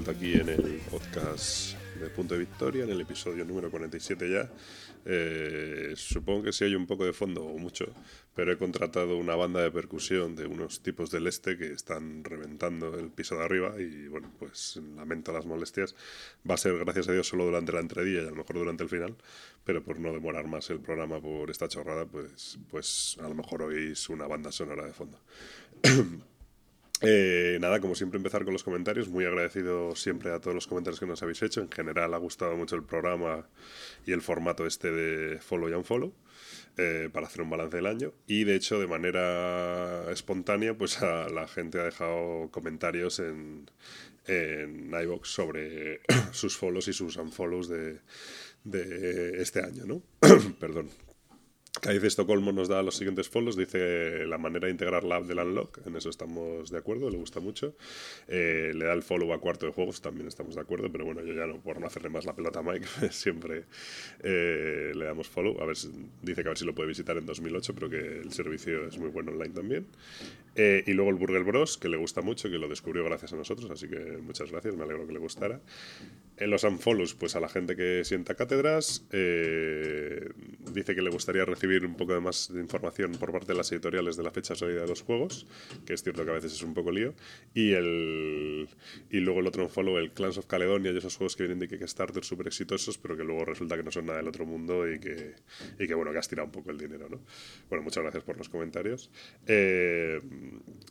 vuelta aquí en el podcast de Punto de Victoria, en el episodio número 47 ya. Eh, supongo que sí hay un poco de fondo o mucho, pero he contratado una banda de percusión de unos tipos del este que están reventando el piso de arriba y bueno, pues lamento las molestias. Va a ser, gracias a Dios, solo durante la entradilla y a lo mejor durante el final, pero por no demorar más el programa por esta chorrada, pues, pues a lo mejor oís una banda sonora de fondo. Eh, nada, como siempre empezar con los comentarios, muy agradecido siempre a todos los comentarios que nos habéis hecho, en general ha gustado mucho el programa y el formato este de follow y unfollow eh, para hacer un balance del año. Y de hecho de manera espontánea pues la gente ha dejado comentarios en, en iVox sobre sus follows y sus unfollows de, de este año, ¿no? Perdón, De Estocolmo nos da los siguientes follows, dice la manera de integrar la app del Unlock, en eso estamos de acuerdo, le gusta mucho. Eh, le da el follow a cuarto de juegos, también estamos de acuerdo, pero bueno, yo ya no, por no hacerle más la pelota a Mike, siempre eh, le damos follow. A ver, dice que a ver si lo puede visitar en 2008, pero que el servicio es muy bueno online también. Eh, y luego el Burger Bros, que le gusta mucho, que lo descubrió gracias a nosotros, así que muchas gracias, me alegro que le gustara. En los unfollows, pues a la gente que sienta cátedras, dice que le gustaría recibir recibir un poco de más de información por parte de las editoriales de la fecha salida de los juegos, que es cierto que a veces es un poco lío, y el y luego el otro follow, el Clans of Caledonia y esos juegos que vienen de Kickstarter súper exitosos, pero que luego resulta que no son nada del otro mundo y que, y que bueno, que has tirado un poco el dinero, ¿no? Bueno, muchas gracias por los comentarios. Eh,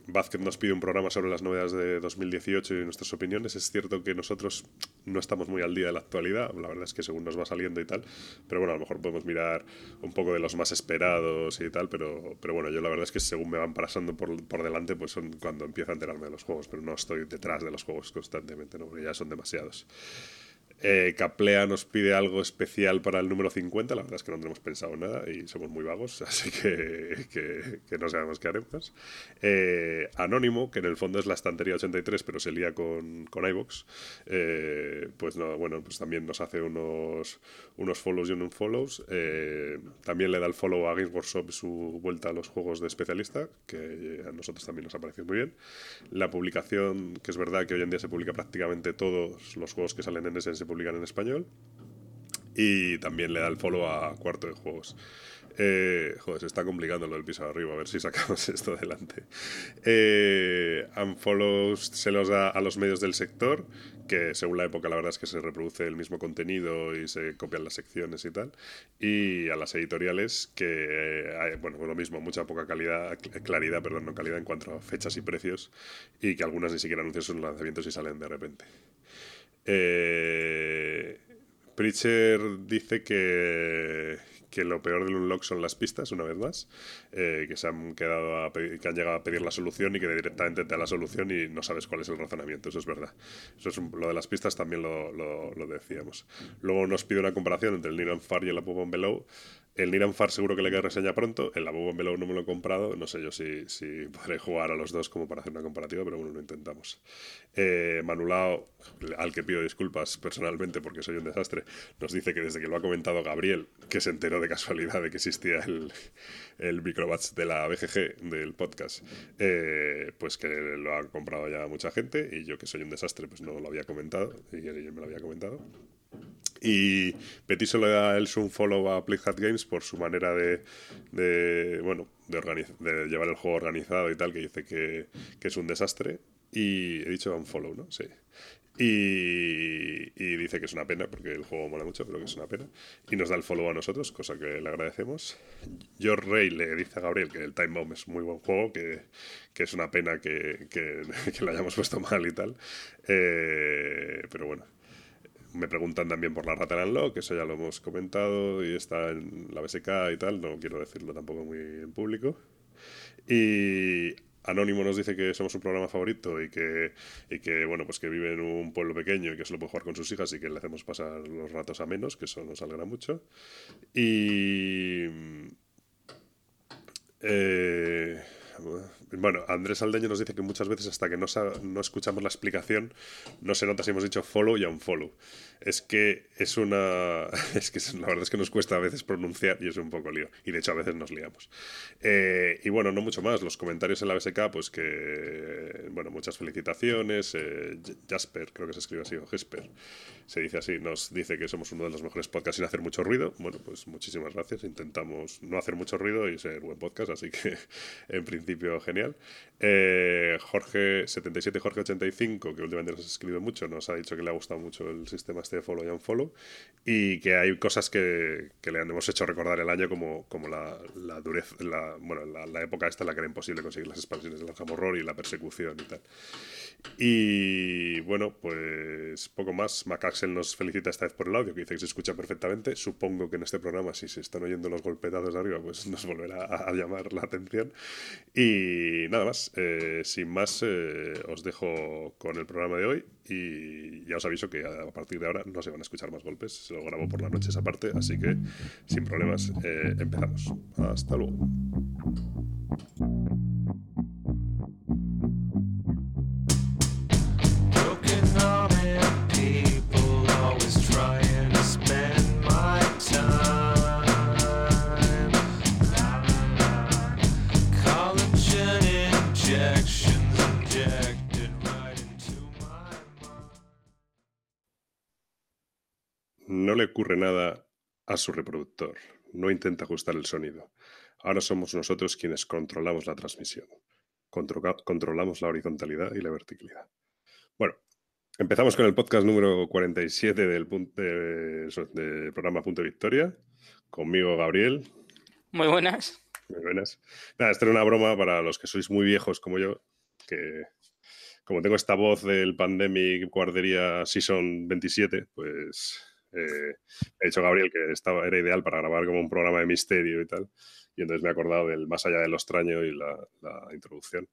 Vázquez nos pide un programa sobre las novedades de 2018 y nuestras opiniones. Es cierto que nosotros no estamos muy al día de la actualidad, la verdad es que según nos va saliendo y tal, pero bueno, a lo mejor podemos mirar un poco de los más esperados y tal, pero, pero bueno, yo la verdad es que según me van pasando por, por delante, pues son cuando empiezo a enterarme de los juegos, pero no estoy detrás de los juegos constantemente, ¿no? porque ya son demasiados. Eh, Caplea nos pide algo especial para el número 50. La verdad es que no tenemos pensado nada y somos muy vagos, así que, que, no sabemos qué haremos. Eh, Anónimo, que en el fondo es la estantería 83, pero se lía con, con iVox, eh, pues no, bueno, pues también nos hace unos, unos follows y unos follows. Eh, también le da el follow a Games Workshop su vuelta a los juegos de especialista, que a nosotros también nos ha parecido muy bien. La publicación, que es verdad que hoy en día se publica prácticamente todos los juegos que salen en ese publicar en español. Y también le da el follow a Cuarto de Juegos. Eh, joder, se está complicando lo del piso de arriba, a ver si sacamos esto adelante. Eh, se los da a los medios del sector, que según la época la verdad es que se reproduce el mismo contenido y se copian las secciones y tal. Y a las editoriales, que, eh, bueno, lo mismo, mucha poca calidad, claridad, perdón, no calidad en cuanto a fechas y precios, y que algunas ni siquiera anuncian sus lanzamientos y salen de repente. Eh, Preacher dice que, que lo peor del unlock son las pistas, una vez más, eh, que se han quedado que han llegado a pedir la solución y que directamente te da la solución y no sabes cuál es el razonamiento, eso es verdad. Eso es lo de las pistas también lo, lo, decíamos. Luego nos pide una comparación entre el Niran Far y el Above Below. El Niran Far seguro que le queda reseña pronto, el Above Below no me lo he comprado, no sé yo si, si podré jugar a los dos como para hacer una comparativa, pero bueno, lo intentamos. Eh, Manulao, al que pido disculpas personalmente porque soy un desastre, nos dice que desde que lo ha comentado Gabriel, que se enteró de casualidad de que existía el, el Microbats de la BGG, del podcast, eh, pues que lo ha comprado ya mucha gente y yo que soy un desastre pues no lo había comentado y yo me lo había comentado. Y solo le da el un follow a Playhat Games por su manera de, de bueno, de, de, llevar el juego organizado y tal, que dice que, es un desastre. Y he dicho un follow, ¿no? Sí. Y, dice que es una pena, porque el juego mola mucho, pero que es una pena. Y nos da el follow a nosotros, cosa que le agradecemos. George Rey le dice a Gabriel que el Time Bomb es muy buen juego, que, que es una pena que, que, que, lo hayamos puesto mal y tal. Eh, pero bueno. Me preguntan también por la Rata Unlock, que eso ya lo hemos comentado y está en la BSK y tal, no quiero decirlo tampoco muy en público. Y Anónimo nos dice que somos su programa favorito y que, y que, bueno, pues que vive en un pueblo pequeño y que solo puede jugar con sus hijas y que le hacemos pasar los ratos a menos, que eso nos alegra mucho. Y... Eh, bueno, Andrés Aldeño nos dice que muchas veces hasta que no, no escuchamos la explicación no se nota si hemos dicho follow y unfollow. Es que es una... Es que la verdad es que nos cuesta a veces pronunciar y es un poco lío. Y de hecho a veces nos liamos. Eh, y bueno, no mucho más. Los comentarios en la BSK, pues que... Bueno, muchas felicitaciones. Eh, Jasper, creo que se escribe así, o Jesper, se dice así, nos dice que somos uno de los mejores podcasts sin hacer mucho ruido. Bueno, pues muchísimas gracias. Intentamos no hacer mucho ruido y ser buen podcast, así que en principio genial. Eh, Jorge77, Jorge85, que últimamente nos ha escrito mucho, nos ha dicho que le ha gustado mucho el sistema este de follow y unfollow y que hay cosas que, le hemos hecho recordar el año como, como la, dureza, la, bueno, la, época esta en la que era imposible conseguir las expansiones del Horror y la persecución y tal. Y bueno, pues poco más. Macaxel nos felicita esta vez por el audio, que dice que se escucha perfectamente. Supongo que en este programa, si se están oyendo los golpetados de arriba, pues nos volverá a, llamar la atención. Y nada más, eh, sin más, eh, os dejo con el programa de hoy y ya os aviso que a partir de ahora no se van a escuchar más golpes. Se lo grabo por la noche esa parte, así que sin problemas, eh, empezamos. Hasta luego. No le ocurre nada a su reproductor. No intenta ajustar el sonido. Ahora somos nosotros quienes controlamos la transmisión. controlamos la horizontalidad y la verticalidad. Bueno, empezamos con el podcast número 47 del, del programa Punto Victoria. Conmigo, Gabriel. Muy buenas. Muy buenas. Nada, esta era una broma para los que sois muy viejos como yo, que como tengo esta voz del Pandemic Guardería Season 27, pues eh, he dicho Gabriel que estaba, era ideal para grabar como un programa de misterio y tal. Y entonces me he acordado del Más allá de lo extraño y la, introducción.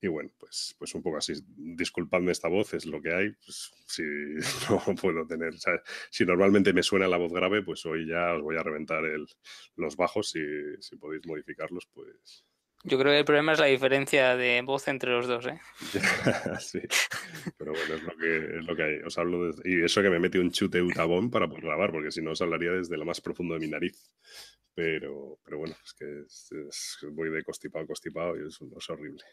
Y bueno, pues, pues un poco así. Disculpadme esta voz, es lo que hay. Pues, si no puedo tener. si normalmente me suena la voz grave, pues hoy ya os voy a reventar el, los bajos. Si, si podéis modificarlos, pues, yo creo que el problema es la diferencia de voz entre los dos, ¿eh? sí, pero bueno, es lo que, es lo que hay. Os hablo de... Y eso que me mete un chute utabón para poder grabar, porque si no os hablaría desde lo más profundo de mi nariz. Pero, pero bueno, es que voy de costipado a costipado y es, es horrible.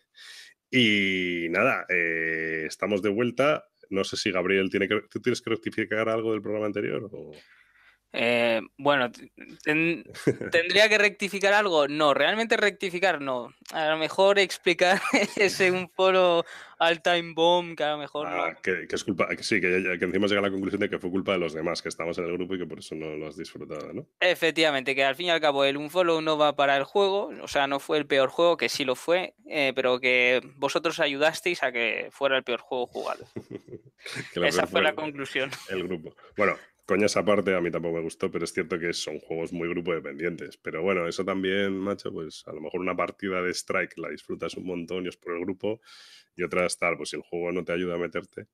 Y nada, eh, estamos de vuelta. No sé si Gabriel tiene que... ¿Tú tienes que rectificar algo del programa anterior? O... Eh, bueno, ¿tendría que rectificar algo? No, realmente rectificar no. A lo mejor explicar ese un foro al time bomb, que a lo mejor ah, que, es culpa, que sí, que, encima llega a la conclusión de que fue culpa de los demás que estamos en el grupo y que por eso no lo has disfrutado, ¿no? Efectivamente, que al fin y al cabo el unfollow no va para el juego, o sea, no fue el peor juego, que sí lo fue, eh, pero que vosotros ayudasteis a que fuera el peor juego jugado. Esa fue la conclusión. El grupo. Bueno, Coñas aparte, a mí tampoco me gustó, pero es cierto que son juegos muy grupo dependientes. Pero bueno, eso también, macho, pues a lo mejor una partida de Strike la disfrutas un montón y es por el grupo, y otra estar, pues si el juego no te ayuda a meterte.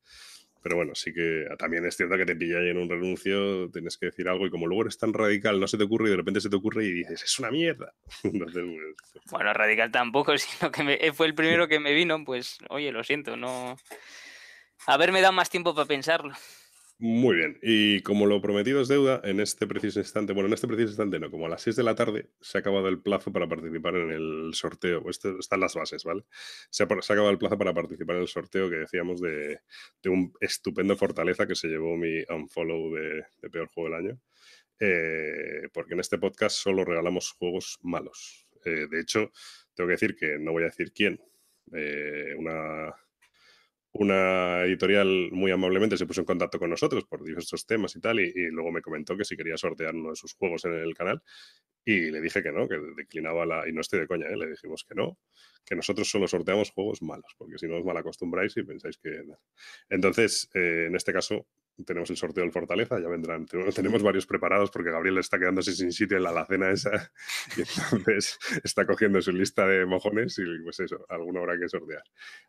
Pero bueno, sí que también es cierto que te pilla en un renuncio, tienes que decir algo y como luego eres tan radical, no se te ocurre y de repente se te ocurre y dices, es una mierda. Entonces, pues, bueno, radical tampoco, sino que fue el primero que me vino, pues oye, lo siento, no... Haberme dado más tiempo para pensarlo. Muy bien, y como lo prometido es deuda, en este preciso instante, bueno, en este preciso instante no, como a las 6 de la tarde se ha acabado el plazo para participar en el sorteo, están las bases, ¿vale? Se ha, se ha, acabado el plazo para participar en el sorteo que decíamos de, de un estupendo Fortaleza que se llevó mi unfollow de, de peor juego del año, eh, porque en este podcast solo regalamos juegos malos. Eh, de hecho, tengo que decir que no voy a decir quién, eh, una una editorial muy amablemente se puso en contacto con nosotros por diversos temas y tal, y, luego me comentó que si quería sortear uno de sus juegos en el canal, y le dije que no, que declinaba la... Y no estoy de coña, ¿eh? le dijimos que no, que nosotros solo sorteamos juegos malos, porque si no os mal acostumbráis y pensáis que... Entonces, eh, en este caso, tenemos el sorteo del Fortaleza, ya vendrán. Tenemos varios preparados porque Gabriel está quedándose sin sitio en la alacena esa y entonces está cogiendo su lista de mojones y pues eso, alguna habrá que sortear.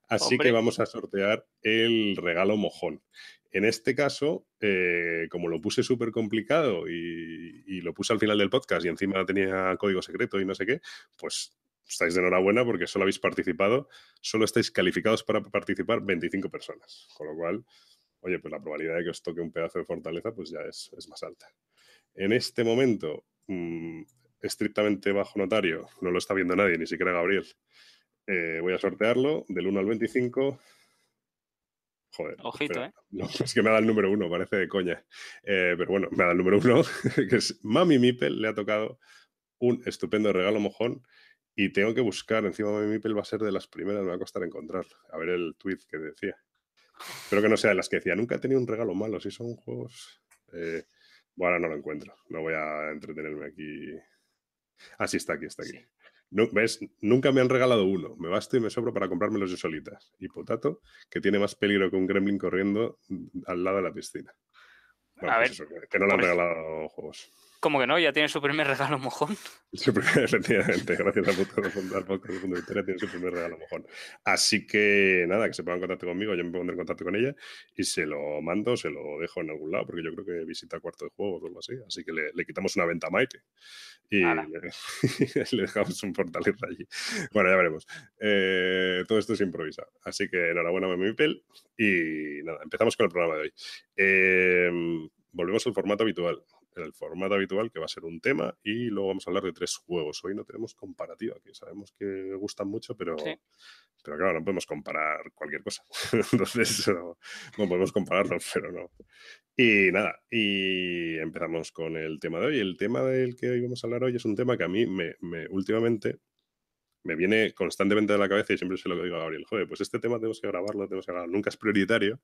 Así que vamos a sortear el regalo mojón. En este caso, eh, como lo puse súper complicado y, y, lo puse al final del podcast y encima tenía código secreto y no sé qué, pues estáis de enhorabuena porque solo habéis participado, solo estáis calificados para participar 25 personas. Con lo cual, oye, pues la probabilidad de que os toque un pedazo de fortaleza pues ya es, más alta. En este momento, mm, estrictamente bajo notario, no lo está viendo nadie, ni siquiera Gabriel. Eh, voy a sortearlo del 1 al 25. Joder. Ojito, ¿eh? No, es que me ha dado el número uno, parece de coña. Eh, pero bueno, me ha dado el número uno, que es Mami Mipel, le ha tocado un estupendo regalo mojón y tengo que buscar, encima Mami Mipel va a ser de las primeras, me va a costar encontrarlo. A ver el tweet que decía. Espero que no sea de las que decía, nunca he tenido un regalo malo, si son juegos... Eh, bueno, no lo encuentro, no voy a entretenerme aquí. Ah, sí, está aquí, está aquí. ¿Ves? Nunca me han regalado uno. Me basto y me sobro para comprármelos yo solitas. Y Potato, que tiene más peligro que un gremlin corriendo al lado de la piscina. a pues ver, que no le han regalado juegos. ¿Cómo que no? Ya tiene su primer regalo mojón. Su primer, efectivamente, gracias a podcast de Punto Victoria, tiene su primer regalo mojón. Así que nada, que se ponga en contacto conmigo, yo me pongo en contacto con ella y se lo mando, se lo dejo en algún lado, porque yo creo que visita cuarto de juegos o algo así. Así que le, quitamos una venta a Maite y le, dejamos un fortaleza allí. Bueno, ya veremos. Eh, todo esto es improvisado. Así que enhorabuena, Memipel. Y nada, empezamos con el programa de hoy. Eh, volvemos al formato habitual el formato habitual, que va a ser un tema, y luego vamos a hablar de tres juegos. Hoy no tenemos comparativa, que sabemos que gustan mucho, pero, pero claro, no podemos comparar cualquier cosa. Entonces, no, podemos compararlos, pero no. Y nada, y empezamos con el tema de hoy. El tema del que hoy vamos a hablar hoy es un tema que a mí me, me últimamente me viene constantemente a la cabeza y siempre se lo digo a Gabriel, joder, pues este tema tenemos que grabarlo, tenemos que grabarlo. Nunca es prioritario,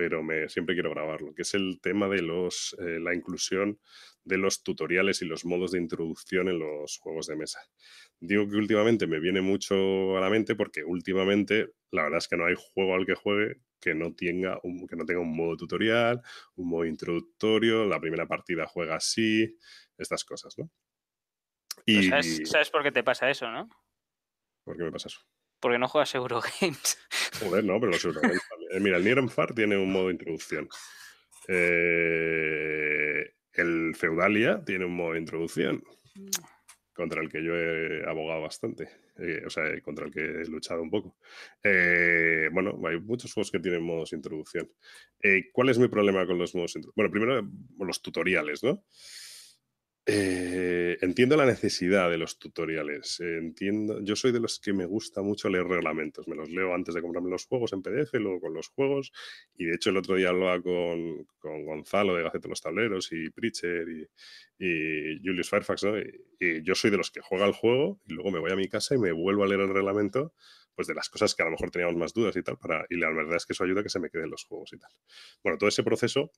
pero me, siempre quiero grabarlo, que es el tema de los, eh, la inclusión de los tutoriales y los modos de introducción en los juegos de mesa. Digo que últimamente me viene mucho a la mente porque últimamente la verdad es que no hay juego al que juegue que no tenga un, que no tenga un modo tutorial, un modo introductorio, la primera partida juega así, estas cosas, ¿no? Y... ¿Sabes, ¿Sabes por qué te pasa eso, no? ¿Por qué me pasa eso? Porque no juegas Eurogames. Joder, no, pero los Eurogames. Eh, mira, el Nier tiene un modo de introducción. Eh, el Feudalia tiene un modo de introducción. Contra el que yo he abogado bastante. Eh, o sea, contra el que he luchado un poco. bueno, hay muchos juegos que tienen modos de introducción. ¿Cuál es mi problema con los modos de introducción? Bueno, primero los tutoriales, ¿no? Eh, entiendo la necesidad de los tutoriales. entiendo, yo soy de los que me gusta mucho leer reglamentos. Me los leo antes de comprarme los juegos en PDF, luego con los juegos. Y de hecho, el otro día hablaba con, con Gonzalo de Gaceta de los Tableros y Pritcher y, y Julius Fairfax. Y, yo soy de los que juega el juego y luego me voy a mi casa y me vuelvo a leer el reglamento pues de las cosas que a lo mejor teníamos más dudas y tal. Para, y la verdad es que eso ayuda a que se me queden los juegos y tal. Bueno, todo ese proceso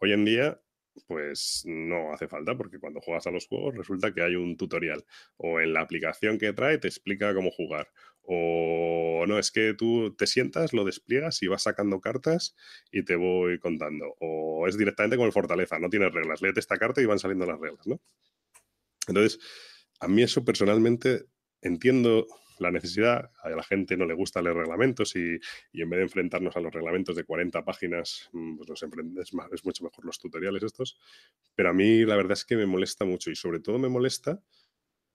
hoy en día pues no hace falta porque cuando juegas a los juegos resulta que hay un tutorial o en la aplicación que trae te explica cómo jugar o no, es que tú te sientas, lo despliegas y vas sacando cartas y te voy contando o es directamente con el Fortaleza, no tienes reglas, léete esta carta y van saliendo las reglas, ¿no? Entonces, a mí eso personalmente entiendo la necesidad, a la gente no le gusta leer reglamentos y, en vez de enfrentarnos a los reglamentos de 40 páginas, mm, pues nos es, es mucho mejor los tutoriales estos. Pero a mí la verdad es que me molesta mucho y sobre todo me molesta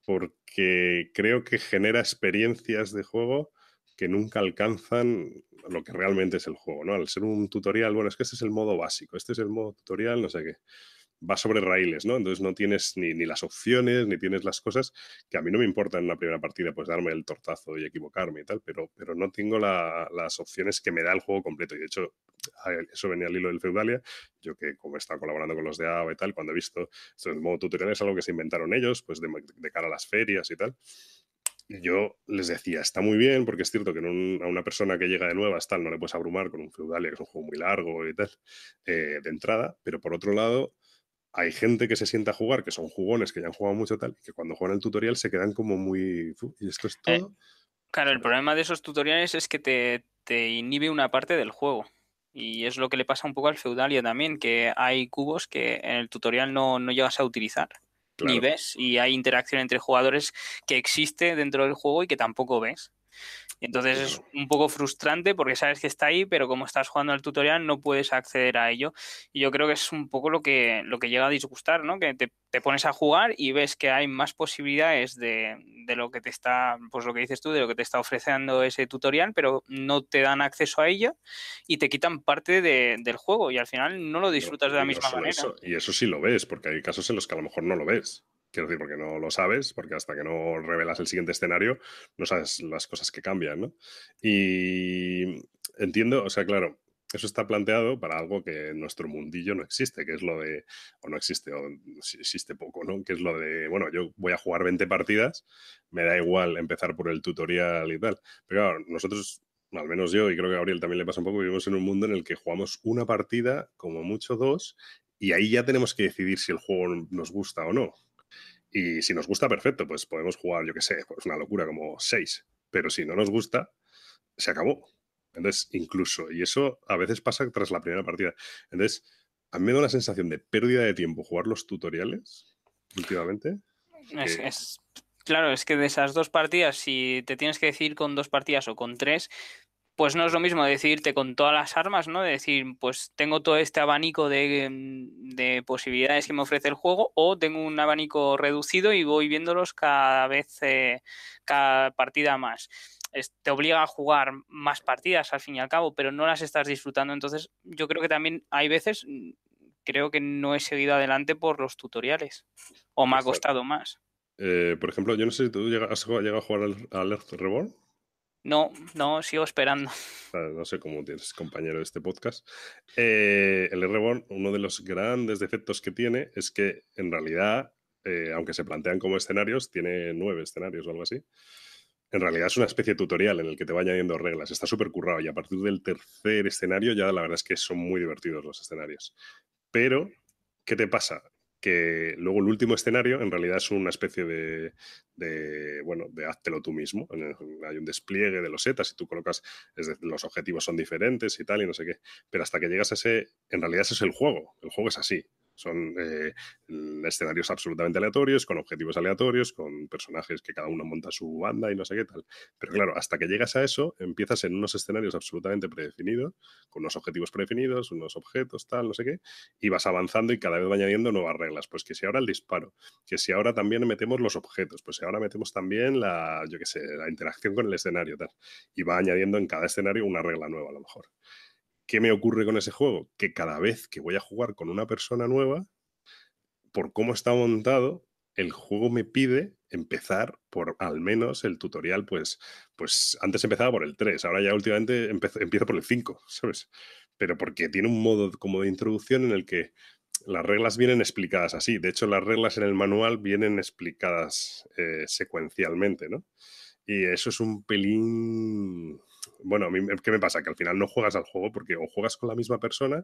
porque creo que genera experiencias de juego que nunca alcanzan lo que realmente es el juego, ¿no? Al ser un tutorial, bueno, es que este es el modo básico, este es el modo tutorial, no sé qué va sobre raíles, ¿no? Entonces no tienes ni, las opciones, ni tienes las cosas que a mí no me importa en una primera partida, pues darme el tortazo y equivocarme y tal, pero, pero no tengo las opciones que me da el juego completo. Y de hecho, eso venía al hilo del Feudalia. Yo que como he estado colaborando con los de AVA y tal, cuando he visto esto en modo tutorial es algo que se inventaron ellos, pues de, cara a las ferias y tal yo les decía, está muy bien, porque es cierto que a una persona que llega de nuevas tal, no le puedes abrumar con un Feudalia, que es un juego muy largo y tal, eh, de entrada, pero por otro lado, hay gente que se sienta a jugar, que son jugones, que ya han jugado mucho tal, y que cuando juegan el tutorial se quedan como muy... Y esto es eh, todo. claro, el problema de esos tutoriales es que te, te, inhibe una parte del juego. Y es lo que le pasa un poco al Feudalia también, que hay cubos que en el tutorial no, no llegas a utilizar. Ni ves, y hay interacción entre jugadores que existe dentro del juego y que tampoco ves. Y entonces es un poco frustrante porque sabes que está ahí, pero como estás jugando el tutorial no puedes acceder a ello. Y yo creo que es un poco lo que, lo que llega a disgustar, ¿no? Que te, te pones a jugar y ves que hay más posibilidades de, de, lo que te está, pues lo que dices tú, de lo que te está ofreciendo ese tutorial, pero no te dan acceso a ello y te quitan parte de, del juego y al final no lo disfrutas de la misma manera. y eso sí lo ves, porque hay casos en los que a lo mejor no lo ves. Quiero decir, porque no lo sabes, porque hasta que no revelas el siguiente escenario, no sabes las cosas que cambian, ¿no? Y entiendo, o sea, claro, eso está planteado para algo que en nuestro mundillo no existe, que es lo de, o no existe, o existe poco, ¿no? Que es lo de, bueno, yo voy a jugar 20 partidas, me da igual empezar por el tutorial y tal. Pero claro, nosotros, al menos yo, y creo que a Gabriel también le pasa un poco, vivimos en un mundo en el que jugamos una partida, como mucho dos, y ahí ya tenemos que decidir si el juego nos gusta o no. Y si nos gusta, perfecto, pues podemos jugar, yo qué sé, pues una locura como seis. Pero si no nos gusta, se acabó. Entonces, incluso, y eso a veces pasa tras la primera partida. Entonces, a mí me da una sensación de pérdida de tiempo jugar los tutoriales últimamente. Es, claro, es que de esas dos partidas, si te tienes que decir con dos partidas o con tres, pues no es lo mismo decirte con todas las armas, ¿no? De decir, pues tengo todo este abanico de, posibilidades que me ofrece el juego o tengo un abanico reducido y voy viéndolos cada vez, eh, cada partida más. te obliga a jugar más partidas al fin y al cabo, pero no las estás disfrutando. Entonces, yo creo que también hay veces, mm, creo que no he seguido adelante por los tutoriales o me ha costado más. Eh, por ejemplo, yo no sé si tú has llegado a jugar al Earth Reborn. No, no, sigo esperando. No sé cómo tienes compañero de este podcast. Eh, el Reborn, uno de los grandes defectos que tiene es que en realidad, eh, aunque se plantean como escenarios, tiene nueve escenarios o algo así. En realidad es una especie de tutorial en el que te va añadiendo reglas. Está súper currado y a partir del tercer escenario ya la verdad es que son muy divertidos los escenarios. Pero, ¿qué te pasa? Que luego el último escenario en realidad es una especie de, bueno, de háztelo tú mismo. Hay un despliegue de los setas y tú colocas, los objetivos son diferentes y tal y no sé qué. Pero hasta que llegas a ese, en realidad ese es el juego. El juego es así. Son eh, escenarios absolutamente aleatorios, con objetivos aleatorios, con personajes que cada uno monta su banda y no sé qué tal. Pero claro, hasta que llegas a eso, empiezas en unos escenarios absolutamente predefinidos, con unos objetivos predefinidos, unos objetos, tal, no sé qué, y vas avanzando y cada vez va añadiendo nuevas reglas. Pues que si ahora el disparo, que si ahora también metemos los objetos, pues si ahora metemos también la, yo qué sé, la interacción con el escenario, tal. Y va añadiendo en cada escenario una regla nueva a lo mejor. ¿Qué me ocurre con ese juego? Que cada vez que voy a jugar con una persona nueva, por cómo está montado, el juego me pide empezar por al menos el tutorial, pues, pues antes empezaba por el 3, ahora ya últimamente empiezo por el 5, ¿sabes? Pero porque tiene un modo como de introducción en el que las reglas vienen explicadas así. De hecho, las reglas en el manual vienen explicadas eh, secuencialmente, ¿no? Y eso es un pelín bueno, a mí, ¿qué me pasa? Que al final no juegas al juego porque o juegas con la misma persona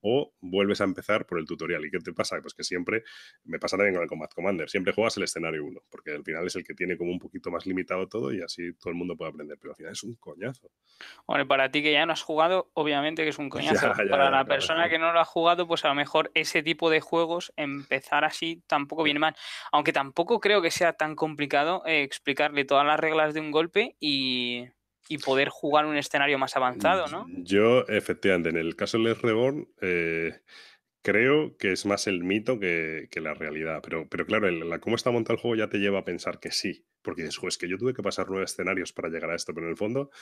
o vuelves a empezar por el tutorial. ¿Y qué te pasa? Pues que siempre, me pasa también con el Combat Commander, siempre juegas el escenario 1, porque al final es el que tiene como un poquito más limitado todo y así todo el mundo puede aprender, pero al final es un coñazo. Bueno, para ti que ya no has jugado, obviamente que es un coñazo. para la persona que no lo ha jugado, pues a lo mejor ese tipo de juegos, empezar así tampoco viene mal. Aunque tampoco creo que sea tan complicado eh, explicarle todas las reglas de un golpe y y poder jugar un escenario más avanzado, ¿no? Yo, efectivamente, en el caso del Reborn, eh, creo que es más el mito que, la realidad. Pero, pero claro, la, cómo está montado el juego ya te lleva a pensar que sí. Porque dices, es que yo tuve que pasar nueve escenarios para llegar a esto, pero en el fondo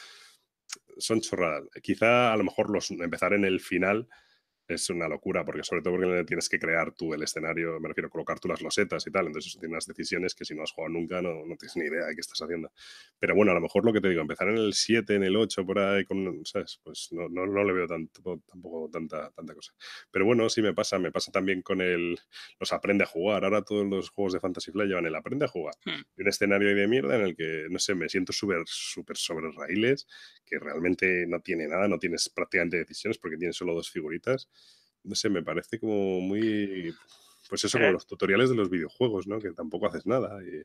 son chorradas. Quizá a lo mejor los, empezar en el final es una locura, porque sobre todo porque tienes que crear tú el escenario, me refiero a colocar tú las losetas y tal, entonces eso tiene unas decisiones que si no has jugado nunca no, no, tienes ni idea de qué estás haciendo. Pero bueno, a lo mejor lo que te digo, empezar en el 7, en el 8, por ahí, con, ¿sabes? Pues no, no, no le veo tanto, tampoco tanta, tanta cosa. Pero bueno, sí me pasa, me pasa también con el, los aprende a jugar, ahora todos los juegos de Fantasy Flight llevan el aprende a jugar. Hmm. un escenario de mierda en el que, no sé, me siento súper, súper sobre raíles, que realmente no tiene nada, no tienes prácticamente decisiones porque tienes solo dos figuritas no sé, me parece como muy, pues eso, como los tutoriales de los videojuegos, ¿no? Que tampoco haces nada. Y...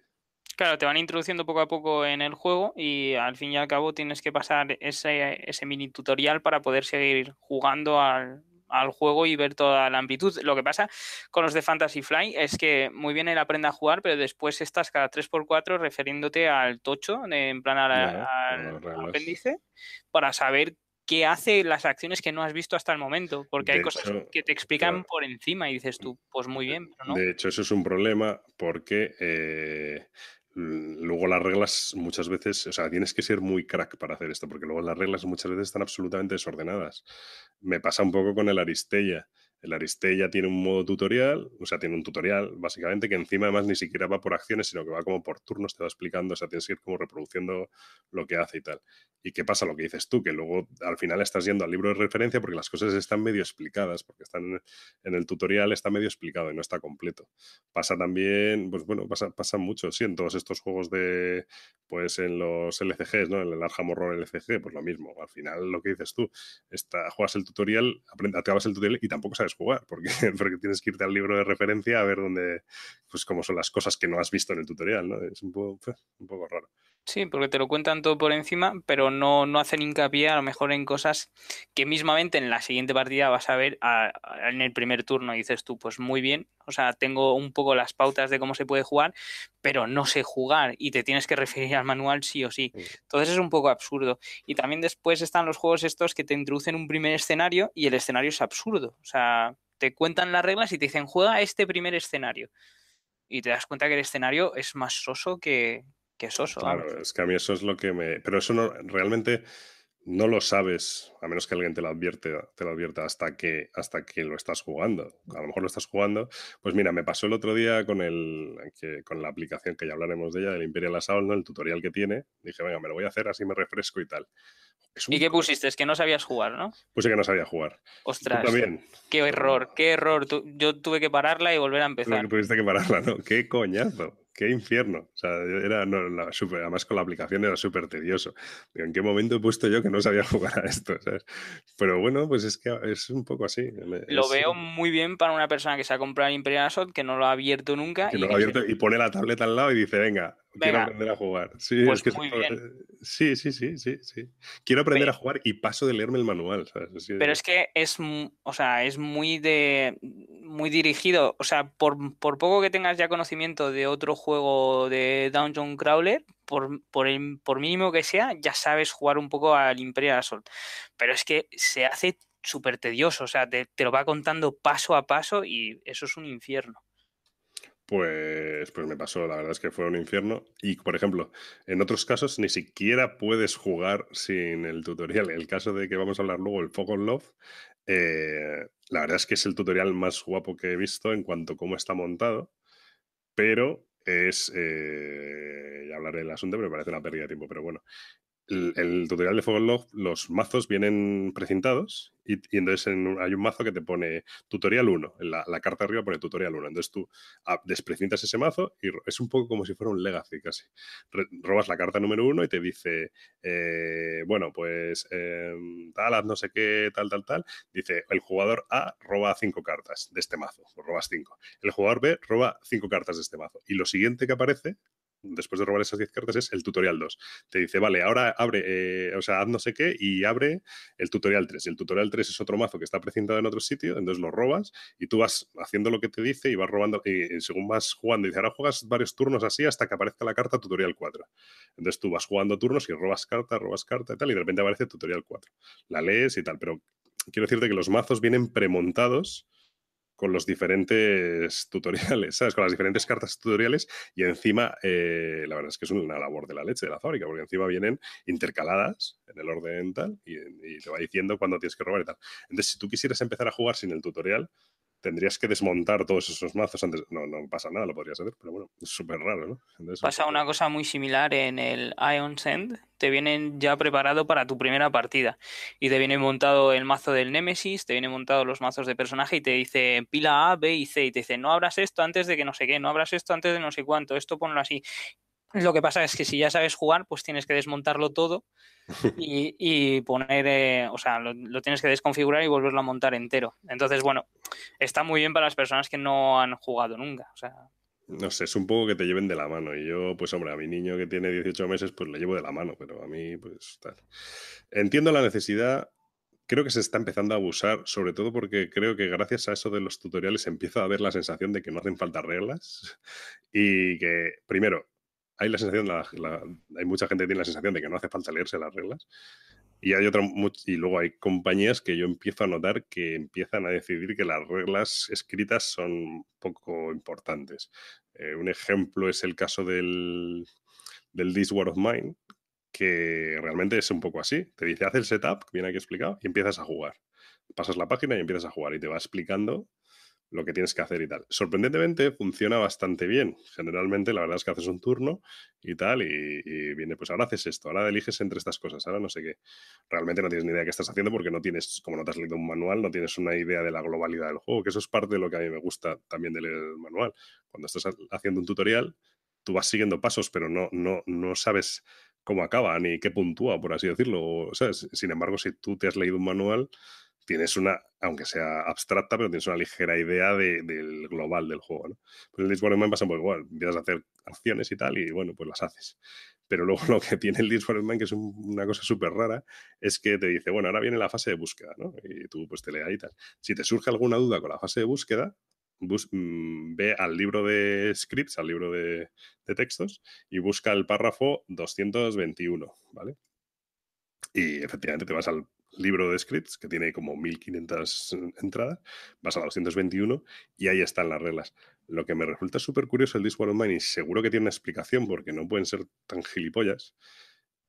Claro, te van introduciendo poco a poco en el juego y al fin y al cabo tienes que pasar ese, ese mini tutorial para poder seguir jugando al, al juego y ver toda la amplitud. Lo que pasa con los de Fantasy Fly es que muy bien él aprende a jugar, pero después estás cada 3x4 refiriéndote al tocho, en plan al, apéndice, para saber qué hace las acciones que no has visto hasta el momento, porque hay cosas que te explican por encima y dices tú, pues muy bien, pero no. De hecho, eso es un problema porque eh, luego las reglas muchas veces, o sea, tienes que ser muy crack para hacer esto, porque luego las reglas muchas veces están absolutamente desordenadas. Me pasa un poco con el Aristella. El Aristella tiene un modo tutorial, o sea, tiene un tutorial básicamente que encima además ni siquiera va por acciones, sino que va como por turnos, te va explicando, o sea, tienes que ir como reproduciendo lo que hace y tal. ¿Y qué pasa? Lo que dices tú, que luego al final estás yendo al libro de referencia porque las cosas están medio explicadas, porque están en el tutorial, está medio explicado y no está completo. Pasa también, pues bueno, pasa, pasa mucho, sí, en todos estos juegos de, pues en los LCGs, ¿no? En el Arkham Horror LCG, pues lo mismo. Al final lo que dices tú, está, juegas el tutorial, aprendes, acabas el tutorial y tampoco sabes jugar, porque, porque tienes que irte al libro de referencia a ver dónde, pues cómo son las cosas que no has visto en el tutorial, ¿no? Es un poco, un poco raro. Sí, porque te lo cuentan todo por encima, pero no, no hacen hincapié a lo mejor en cosas que mismamente en la siguiente partida vas a ver en el primer turno y dices tú, pues muy bien, o sea, tengo un poco las pautas de cómo se puede jugar, pero no sé jugar y te tienes que referir al manual sí o sí. Entonces es un poco absurdo. Y también después están los juegos estos que te introducen un primer escenario y el escenario es absurdo. O sea, te cuentan las reglas y te dicen, juega este primer escenario. Y te das cuenta que el escenario es más soso que, que soso. Claro, es que a mí eso es lo que me... Pero eso no, realmente no lo sabes, a menos que alguien te lo advierte, te lo advierta hasta que, hasta que lo estás jugando. A lo mejor lo estás jugando. Pues mira, me pasó el otro día con el con la aplicación que ya hablaremos de ella, del Imperial Assault, ¿no? El tutorial que tiene. Dije, venga, me lo voy a hacer, así me refresco y tal. ¿Y qué pusiste? Es que no sabías jugar, ¿no? Puse que no sabía jugar. Ostras. Qué error, qué error. Yo tuve que pararla y volver a empezar. Tuviste que pararla, ¿no? Qué coñazo qué infierno. O sea, era, no, además con la aplicación era súper tedioso. ¿En qué momento he puesto yo que no sabía jugar a esto? Pero bueno, pues es que es un poco así. Lo veo muy bien para una persona que se ha comprado el Imperial Assault, que no lo ha abierto nunca. y, y pone la tableta al lado y dice, venga, quiero aprender a jugar. Sí, pues que muy bien. sí, sí, sí, sí, sí. Quiero aprender a jugar y paso de leerme el manual. Pero es que es, o sea, es muy de muy dirigido. O sea, por, por, poco que tengas ya conocimiento de otro juego de Dungeon Crawler, por, por, el, por mínimo que sea, ya sabes jugar un poco al Imperial Assault. Pero es que se hace súper tedioso. O sea, te lo va contando paso a paso y eso es un infierno. Pues, pues me pasó, la verdad es que fue un infierno. Y, por ejemplo, en otros casos ni siquiera puedes jugar sin el tutorial. El caso de que vamos a hablar luego, el Fog Love, eh, la verdad es que es el tutorial más guapo que he visto en cuanto a cómo está montado, pero es... Eh, ya hablaré del asunto, pero me parece una pérdida de tiempo, pero bueno el, tutorial de Fuego los mazos vienen precintados y, entonces hay un mazo que te pone tutorial 1. En la, carta arriba pone tutorial 1. Entonces tú ah, desprecintas ese mazo y es un poco como si fuera un legacy casi. robas la carta número 1 y te dice, eh, bueno, pues em, tal, no sé qué, tal, tal, tal. Dice, el jugador A roba 5 cartas de este mazo, robas 5. El jugador B roba 5 cartas de este mazo. Y lo siguiente que aparece después de robar esas 10 cartas, es el tutorial 2. Te dice, vale, ahora abre, eh, o sea, haz no sé qué y abre el tutorial 3. Y el tutorial 3 es otro mazo que está precintado en otro sitio, entonces lo robas y tú vas haciendo lo que te dice y vas robando, y, según vas jugando, dice, ahora juegas varios turnos así hasta que aparezca la carta tutorial 4. Entonces tú vas jugando turnos y robas carta, robas carta y tal, y de repente aparece tutorial 4. La lees y tal, pero quiero decirte que los mazos vienen premontados con los diferentes tutoriales, ¿sabes? Con las diferentes cartas tutoriales y encima, eh, la verdad es que es una labor de la leche de la fábrica, porque encima vienen intercaladas en el orden tal y, y te va diciendo cuándo tienes que robar y tal. Entonces, si tú quisieras empezar a jugar sin el tutorial, tendrías que desmontar todos esos mazos antes. No, no pasa nada, lo podrías hacer, pero bueno, es súper raro, ¿no? pasa una cosa muy similar en el Ion Send. Te vienen ya preparado para tu primera partida. Y te viene montado el mazo del Nemesis, te viene montado los mazos de personaje y te dice pila A, B y C. Y te dice, no abras esto antes de que no sé qué, no abras esto antes de no sé cuánto, esto ponlo así. Lo que pasa es que si ya sabes jugar, pues tienes que desmontarlo todo y, poner, eh, o sea, lo, tienes que desconfigurar y volverlo a montar entero. Entonces, bueno, está muy bien para las personas que no han jugado nunca. O sea. No sé, es un poco que te lleven de la mano. Y yo, pues hombre, a mi niño que tiene 18 meses, pues le llevo de la mano, pero a mí, pues tal. Entiendo la necesidad, creo que se está empezando a abusar, sobre todo porque creo que gracias a eso de los tutoriales empieza a haber la sensación de que no hacen falta reglas y que, primero, hay la sensación, hay mucha gente que tiene la sensación de que no hace falta leerse las reglas y hay otra, y luego hay compañías que yo empiezo a notar que empiezan a decidir que las reglas escritas son poco importantes. Eh, un ejemplo es el caso del, del This War of Mine, que realmente es un poco así. Te dice, haz el setup, viene aquí explicado, y empiezas a jugar. Pasas la página y empiezas a jugar y te va explicando lo que tienes que hacer y tal. Sorprendentemente funciona bastante bien. Generalmente la verdad es que haces un turno y tal y, viene, pues ahora haces esto, ahora eliges entre estas cosas, ahora no sé qué. Realmente no tienes ni idea de qué estás haciendo porque no tienes, como no te has leído un manual, no tienes una idea de la globalidad del juego, que eso es parte de lo que a mí me gusta también de leer el manual. Cuando estás haciendo un tutorial, tú vas siguiendo pasos, pero no, no, no sabes cómo acaba, ni qué puntúa, por así decirlo. Sin embargo, si tú te has leído un manual, tienes una, aunque sea abstracta, pero tienes una ligera idea del global del juego. ¿no? Pues el This Man pasa muy igual, empiezas a hacer acciones y tal, y bueno, pues las haces. Pero luego lo que tiene el This Man, que es una cosa súper rara, es que te dice, bueno, ahora viene la fase de búsqueda, ¿no? Y tú pues te leas y tal. Si te surge alguna duda con la fase de búsqueda, Mm, ve al libro de scripts, al libro de, textos, y busca el párrafo 221, ¿vale? Y efectivamente te vas al libro de scripts, que tiene como 1500 entradas, vas a la 221 y ahí están las reglas. Lo que me resulta súper curioso el Discord Online, y seguro que tiene una explicación porque no pueden ser tan gilipollas,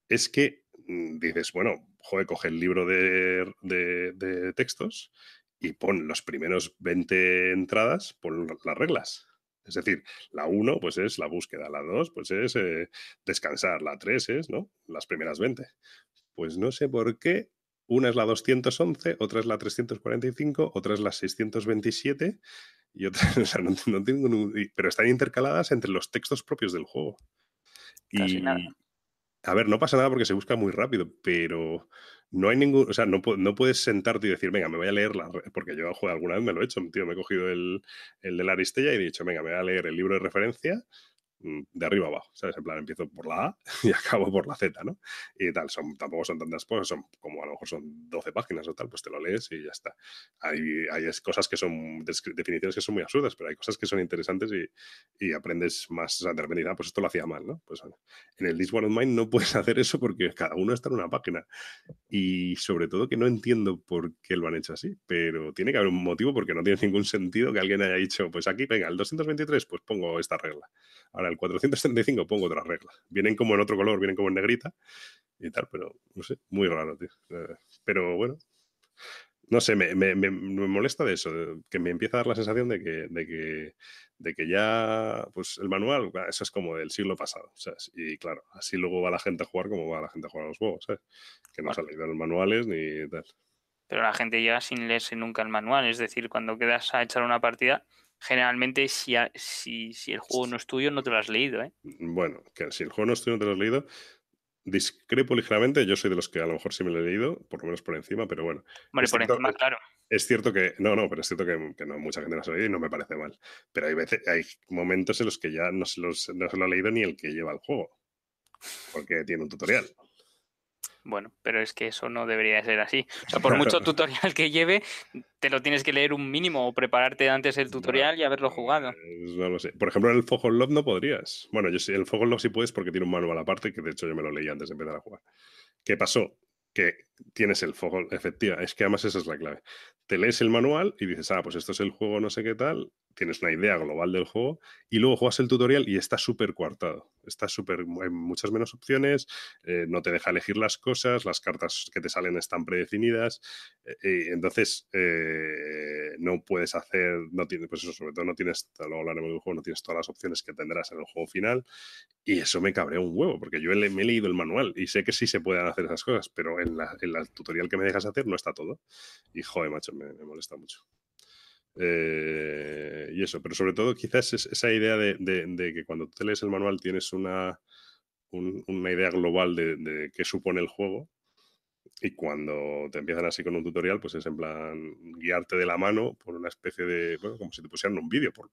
es que mm, dices, bueno, joder, coge el libro de, de textos y pon los primeros 20 entradas, pon las reglas. Es decir, la 1 pues es la búsqueda, la 2 pues es eh, descansar, la 3 es, ¿no? Las primeras 20. Pues no sé por qué. Una es la 211, otra es la 345, otra es la 627 y otra, o sea, no, tengo, pero están intercaladas entre los textos propios del juego. y, A ver, no pasa nada porque se busca muy rápido, pero no hay ningún, o sea, no, no, puedes sentarte y decir, venga, me voy a leer la, porque yo alguna vez me lo he hecho, tío, me he cogido el, el de la Aristella y he dicho, venga, me voy a leer el libro de referencia de arriba abajo, ¿sabes? En plan, empiezo por la A y acabo por la Z, ¿no? Y tal, son, tampoco son tantas cosas, son como a lo mejor son 12 páginas o tal, pues te lo lees y ya está. Hay, hay cosas que son, definiciones que son muy absurdas, pero hay cosas que son interesantes y, y aprendes más, o sea, de repente, ah, pues esto lo hacía mal, ¿no? Pues en el This One of no puedes hacer eso porque cada uno está en una página. Y sobre todo que no entiendo por qué lo han hecho así, pero tiene que haber un motivo porque no tiene ningún sentido que alguien haya dicho, pues aquí, venga, el 223, pues pongo esta regla. Ahora el 435 pongo otra regla. Vienen como en otro color, vienen como en negrita y tal, pero no sé, muy raro, tío. Eh, pero bueno, no sé, me, molesta de eso, que me empieza a dar la sensación de que, de que, de que ya, pues el manual, eso es como del siglo pasado, ¿sabes? Y claro, así luego va la gente a jugar como va la gente a jugar a los juegos, ¿sabes? Que no se han leído los manuales ni tal. Pero la gente llega sin leerse nunca el manual, es decir, cuando quedas a echar una partida, generalmente si, si, si, el juego no es tuyo no te lo has leído. ¿eh? Bueno, que si el juego no es tuyo no te lo has leído, discrepo ligeramente, yo soy de los que a lo mejor sí me lo he leído, por lo menos por encima, pero bueno. Vale, por encima, claro. Es cierto que, no, no, pero es cierto que, que no, mucha gente no se lo ha leído y no me parece mal. Pero hay veces, hay momentos en los que ya no se, los, no se lo ha leído ni el que lleva el juego, porque tiene un tutorial. Bueno, pero es que eso no debería ser así. O sea, por mucho tutorial que lleve, te lo tienes que leer un mínimo o prepararte antes el tutorial y haberlo jugado. Pues no lo sé. Por ejemplo, en el Fog Love no podrías. Bueno, yo sí, el Fog Love sí puedes porque tiene un manual aparte, que de hecho yo me lo leí antes de empezar a jugar. ¿Qué pasó? Que tienes el Fog efectiva, es que además esa es la clave. Te lees el manual y dices, ah, pues esto es el juego, no sé qué tal, tienes una idea global del juego y luego juegas el tutorial y está súper coartado. Está súper, hay muchas menos opciones, eh, no te deja elegir las cosas, las cartas que te salen están predefinidas, eh, entonces eh, no puedes hacer, no tienes, pues eso, sobre todo no tienes, luego hablaremos del juego, no tienes todas las opciones que tendrás en el juego final y eso me cabrea un huevo porque yo me he leído el manual y sé que sí se pueden hacer esas cosas, pero en, la, el tutorial que me dejas hacer no está todo y joder, macho, me molesta mucho. Eh, y eso, pero sobre todo quizás es esa idea de, que cuando te lees el manual tienes una, una idea global de, qué supone el juego. Y cuando te empiezan así con un tutorial, pues es en plan guiarte de la mano por una especie de, bueno, como si te pusieran un vídeo, por,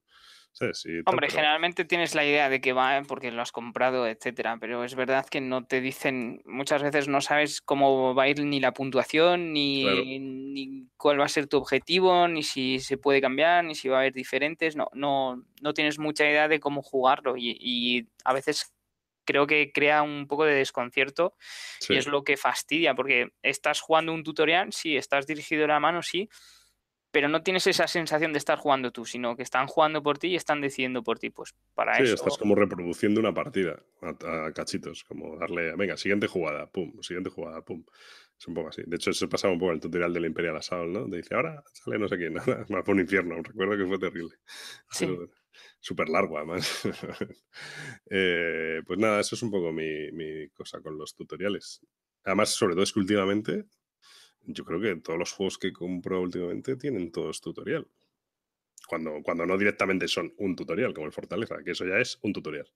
Hombre, generalmente tienes la idea de que va porque lo has comprado, etcétera, pero es verdad que no te dicen, muchas veces no sabes cómo va a ir ni la puntuación, ni, ni cuál va a ser tu objetivo, ni si se puede cambiar, ni si va a haber diferentes, no, no, no tienes mucha idea de cómo jugarlo y, y a veces creo que crea un poco de desconcierto y es lo que fastidia, porque estás jugando un tutorial, sí, estás dirigido a la mano, sí, pero no tienes esa sensación de estar jugando tú, sino que están jugando por ti y están decidiendo por ti. Pues para sí, eso. estás como reproduciendo una partida a, cachitos, como darle, venga, siguiente jugada, pum, siguiente jugada, pum. Es un poco así. De hecho, eso pasaba un poco el tutorial del Imperial Assault, ¿no? Te dice, ahora sale no sé quién, nada, fue un infierno, recuerdo que fue terrible. Sí. Súper largo, además. Eh, pues nada, eso es un poco mi, mi cosa con los tutoriales. Además, sobre todo es que últimamente yo creo que todos los juegos que compro últimamente tienen todos tutorial. Cuando, cuando no directamente son un tutorial, como el Fortaleza, que eso ya es un tutorial.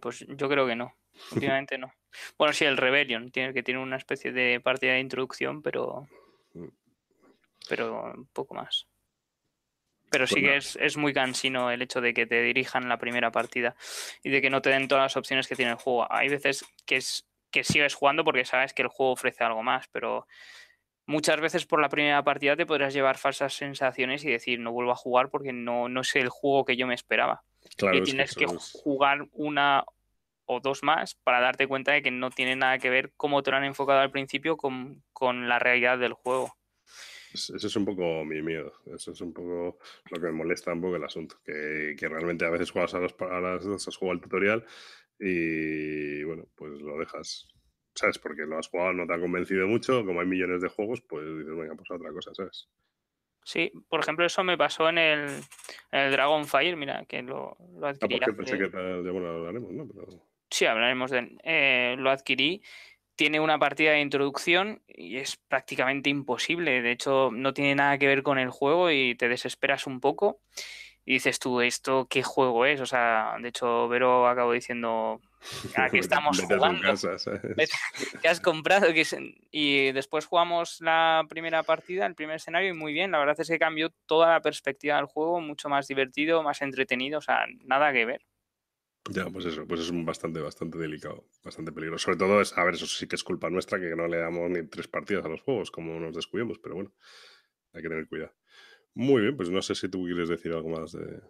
Pues yo creo que no. Últimamente no. Bueno, sí, el Rebellion tiene que tiene una especie de partida de introducción, pero. Mm. Pero un poco más. Pero sí pues que es, muy cansino el hecho de que te dirijan la primera partida y de que no te den todas las opciones que tiene el juego. Hay veces que es que sigues jugando porque sabes que el juego ofrece algo más, pero muchas veces por la primera partida te podrás llevar falsas sensaciones y decir no vuelvo a jugar porque no, no es el juego que yo me esperaba. y tienes que, jugar una o dos más para darte cuenta de que no tiene nada que ver cómo te lo han enfocado al principio con, la realidad del juego. Ese es un poco mi miedo, eso es un poco lo que me molesta un poco el asunto, que, realmente a veces juegas a, a las dos, has jugado el tutorial y bueno, pues lo dejas, ¿sabes? Porque lo has jugado, no te ha convencido mucho, como hay millones de juegos, pues dices, venga, pues otra cosa, ¿sabes? Sí, por ejemplo, eso me pasó en el, en el Dragonfire, mira, que lo, lo ah, adquirí. Ah, pensé que ya, bueno, hablaremos, ¿no? Sí, hablaremos de eh, lo adquirí. Tiene una partida de introducción y es prácticamente imposible. De hecho, no tiene nada que ver con el juego y te desesperas un poco y dices tú, ¿esto qué juego es? O sea, de hecho, Vero acabo diciendo, ¿a qué estamos jugando? ¿Qué has comprado? Y después jugamos la primera partida, el primer escenario, y muy bien. La verdad es que cambió toda la perspectiva del juego, mucho más divertido, más entretenido, o sea, nada que ver. Ya, pues eso, pues es bastante, bastante delicado, bastante peligroso. Sobre todo, es, a ver, eso sí que es culpa nuestra que no le damos ni tres partidas a los juegos, como nos descuidemos, pero bueno, hay que tener cuidado. Muy bien, pues no sé si tú quieres decir algo más de,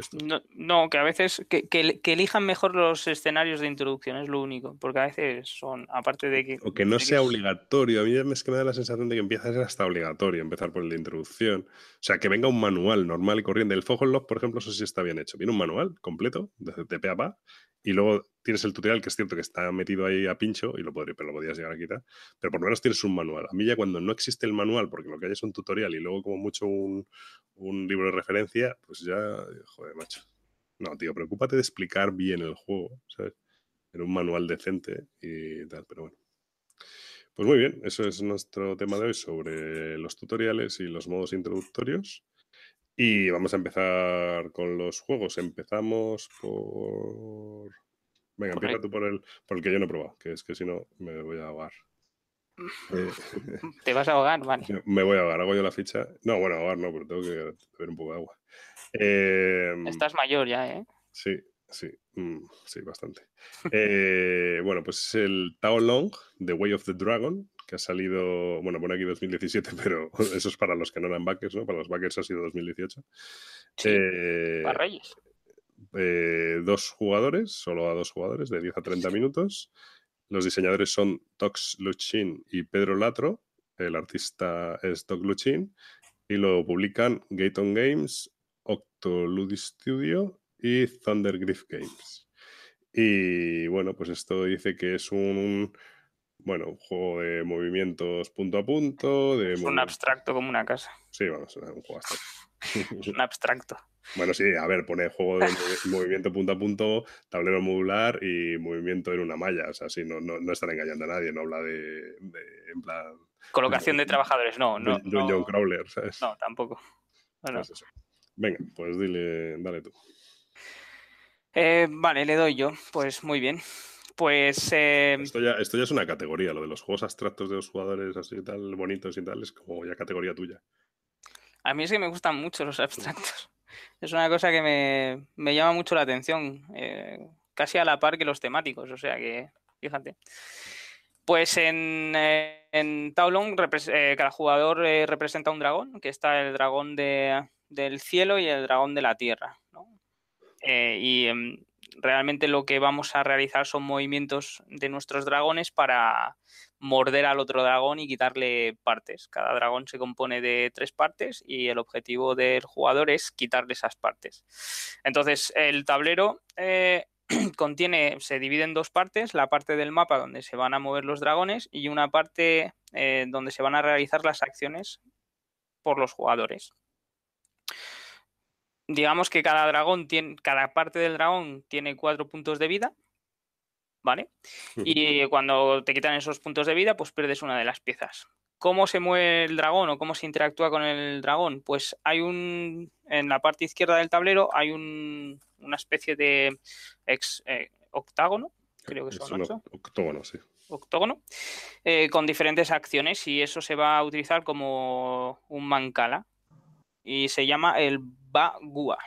esto. No, que a veces que, que, elijan mejor los escenarios de introducción es lo único, porque a veces son, aparte de que... O que no sea obligatorio, a mí es que me da la sensación de que empieza a ser hasta obligatorio empezar por el de introducción. O sea, que venga un manual normal y corriente. El Log, por ejemplo, eso sí está bien hecho. Viene un manual completo, desde TP a pa, y luego tienes el tutorial, que es cierto que está metido ahí a pincho, y lo, podría, pero lo podías llegar a quitar, pero por lo menos tienes un manual. A mí ya cuando no existe el manual, porque lo que hay es un tutorial y luego como mucho un, libro de referencia, pues ya, joder, macho. No, tío, preocúpate de explicar bien el juego, ¿sabes? En un manual decente y tal, pero bueno. Pues muy bien, eso es nuestro tema de hoy sobre los tutoriales y los modos introductorios. Y vamos a empezar con los juegos. Empezamos por. Venga, empieza tú por el, por el que yo no he probado, que es que si no me voy a ahogar. Eh, ¿Te vas a ahogar? Vale. Me voy a ahogar, hago yo la ficha. No, bueno, ahogar no, pero tengo que beber un poco de agua. Em, Estás mayor ya, ¿eh? Sí, sí, mm, sí, bastante. Eh, bueno, pues es el Tao Long, The Way of the Dragon, que ha salido, bueno, pone aquí 2017, pero eso es para los que no eran backers, ¿no? Para los backers ha sido 2018. Eh, para Reyes. Eh, dos jugadores, solo a dos jugadores, de 10 a 30 minutos. Los diseñadores son Tox Luchin y Pedro Latro. El artista es Doc Luchin. Y lo publican Gaton Games, Octoludi Studio y Thunder Griff Games. Y bueno, pues esto dice que es un bueno, un juego de movimientos punto a punto. De es un abstracto como una casa. Sí, vamos, un juego abstracto. es un abstracto. Bueno, sí, a ver, pone juego de movimiento punto a punto, tablero modular y movimiento en una malla. O sea, sí, no, no, no están engañando a nadie, no habla de, en plan... Colocación de trabajadores, no. no, John Crawler, ¿sabes? No, tampoco. Bueno. Pues Venga, pues dile, dale tú. Eh, vale, le doy yo. Pues muy bien. Pues. Eh, esto, ya, esto ya es una categoría, lo de los juegos abstractos de los jugadores así tal, bonitos y tal, es como ya categoría tuya. A mí es que me gustan mucho los abstractos. Es una cosa que me, me llama mucho la atención, eh, casi a la par que los temáticos, o sea que, fíjate. Pues en, eh, en Taulon eh, cada jugador representa un dragón, que está el dragón de, del cielo y el dragón de la tierra. ¿no? y em, realmente lo que vamos a realizar son movimientos de nuestros dragones para morder al otro dragón y quitarle partes. Cada dragón se compone de tres partes y el objetivo del jugador es quitarle esas partes. Entonces, el tablero eh, contiene, se divide en dos partes, la parte del mapa donde se van a mover los dragones y una parte eh, donde se van a realizar las acciones por los jugadores digamos que cada dragón tiene, cada parte del dragón tiene cuatro puntos de vida, ¿vale? Y cuando te quitan esos puntos de vida, pues pierdes una de las piezas. ¿Cómo se mueve el dragón o cómo se interactúa con el dragón? Pues hay un, en la parte izquierda del tablero hay un, una especie de ex, eh, octágono, creo que son ocho. Octógono, sí. Octógono, eh, con diferentes acciones y eso se va a utilizar como un mancala y se llama el Bagua.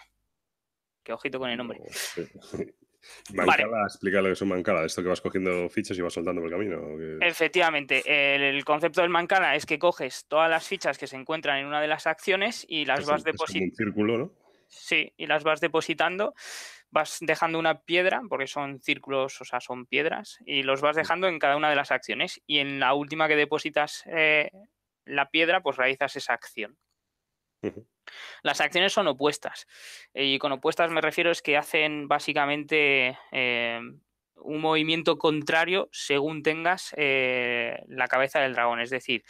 Qué ojito con el nombre. Mancala, explica lo que es un mancala, esto que vas cogiendo fichas y vas soltando por el camino. Efectivamente, el, concepto del mancala es que coges todas las fichas que se encuentran en una de las acciones y las vas depositando. un círculo, ¿no? Sí, y las vas depositando, vas dejando una piedra, porque son círculos, o sea, son piedras, y los vas dejando en cada una de las acciones. Y en la última que depositas eh, la piedra, pues realizas esa acción. Las acciones son opuestas. Y con opuestas me refiero es que hacen básicamente eh, un movimiento contrario según tengas eh, la cabeza del dragón. Es decir,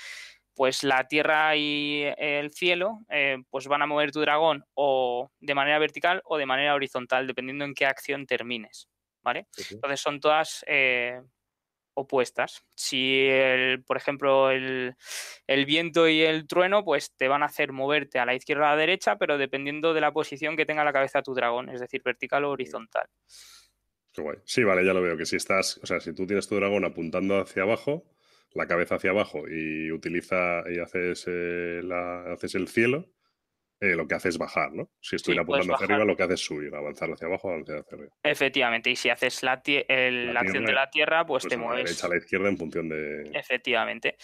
pues la tierra y el cielo eh, pues van a mover tu dragón o de manera vertical o de manera horizontal, dependiendo en qué acción termines. ¿Vale? Entonces son todas opuestas. Si, el, por ejemplo, el, viento y el trueno, pues te van a hacer moverte a la izquierda o a la derecha, pero dependiendo de la posición que tenga la cabeza tu dragón, es decir, vertical o horizontal. Qué guay. Sí, vale, ya lo veo, que si estás, o sea, si tú tienes tu dragón apuntando hacia abajo, la cabeza hacia abajo y utiliza y haces, eh, la, haces el cielo, eh, lo que hace es bajar, ¿no? Si estuviera apuntando hacia arriba, lo que hace es subir, avanzar hacia abajo, avanzar hacia arriba. Efectivamente, y si haces la, acción de la tierra, pues, pues te mueves. A la derecha a la izquierda en función de. Efectivamente.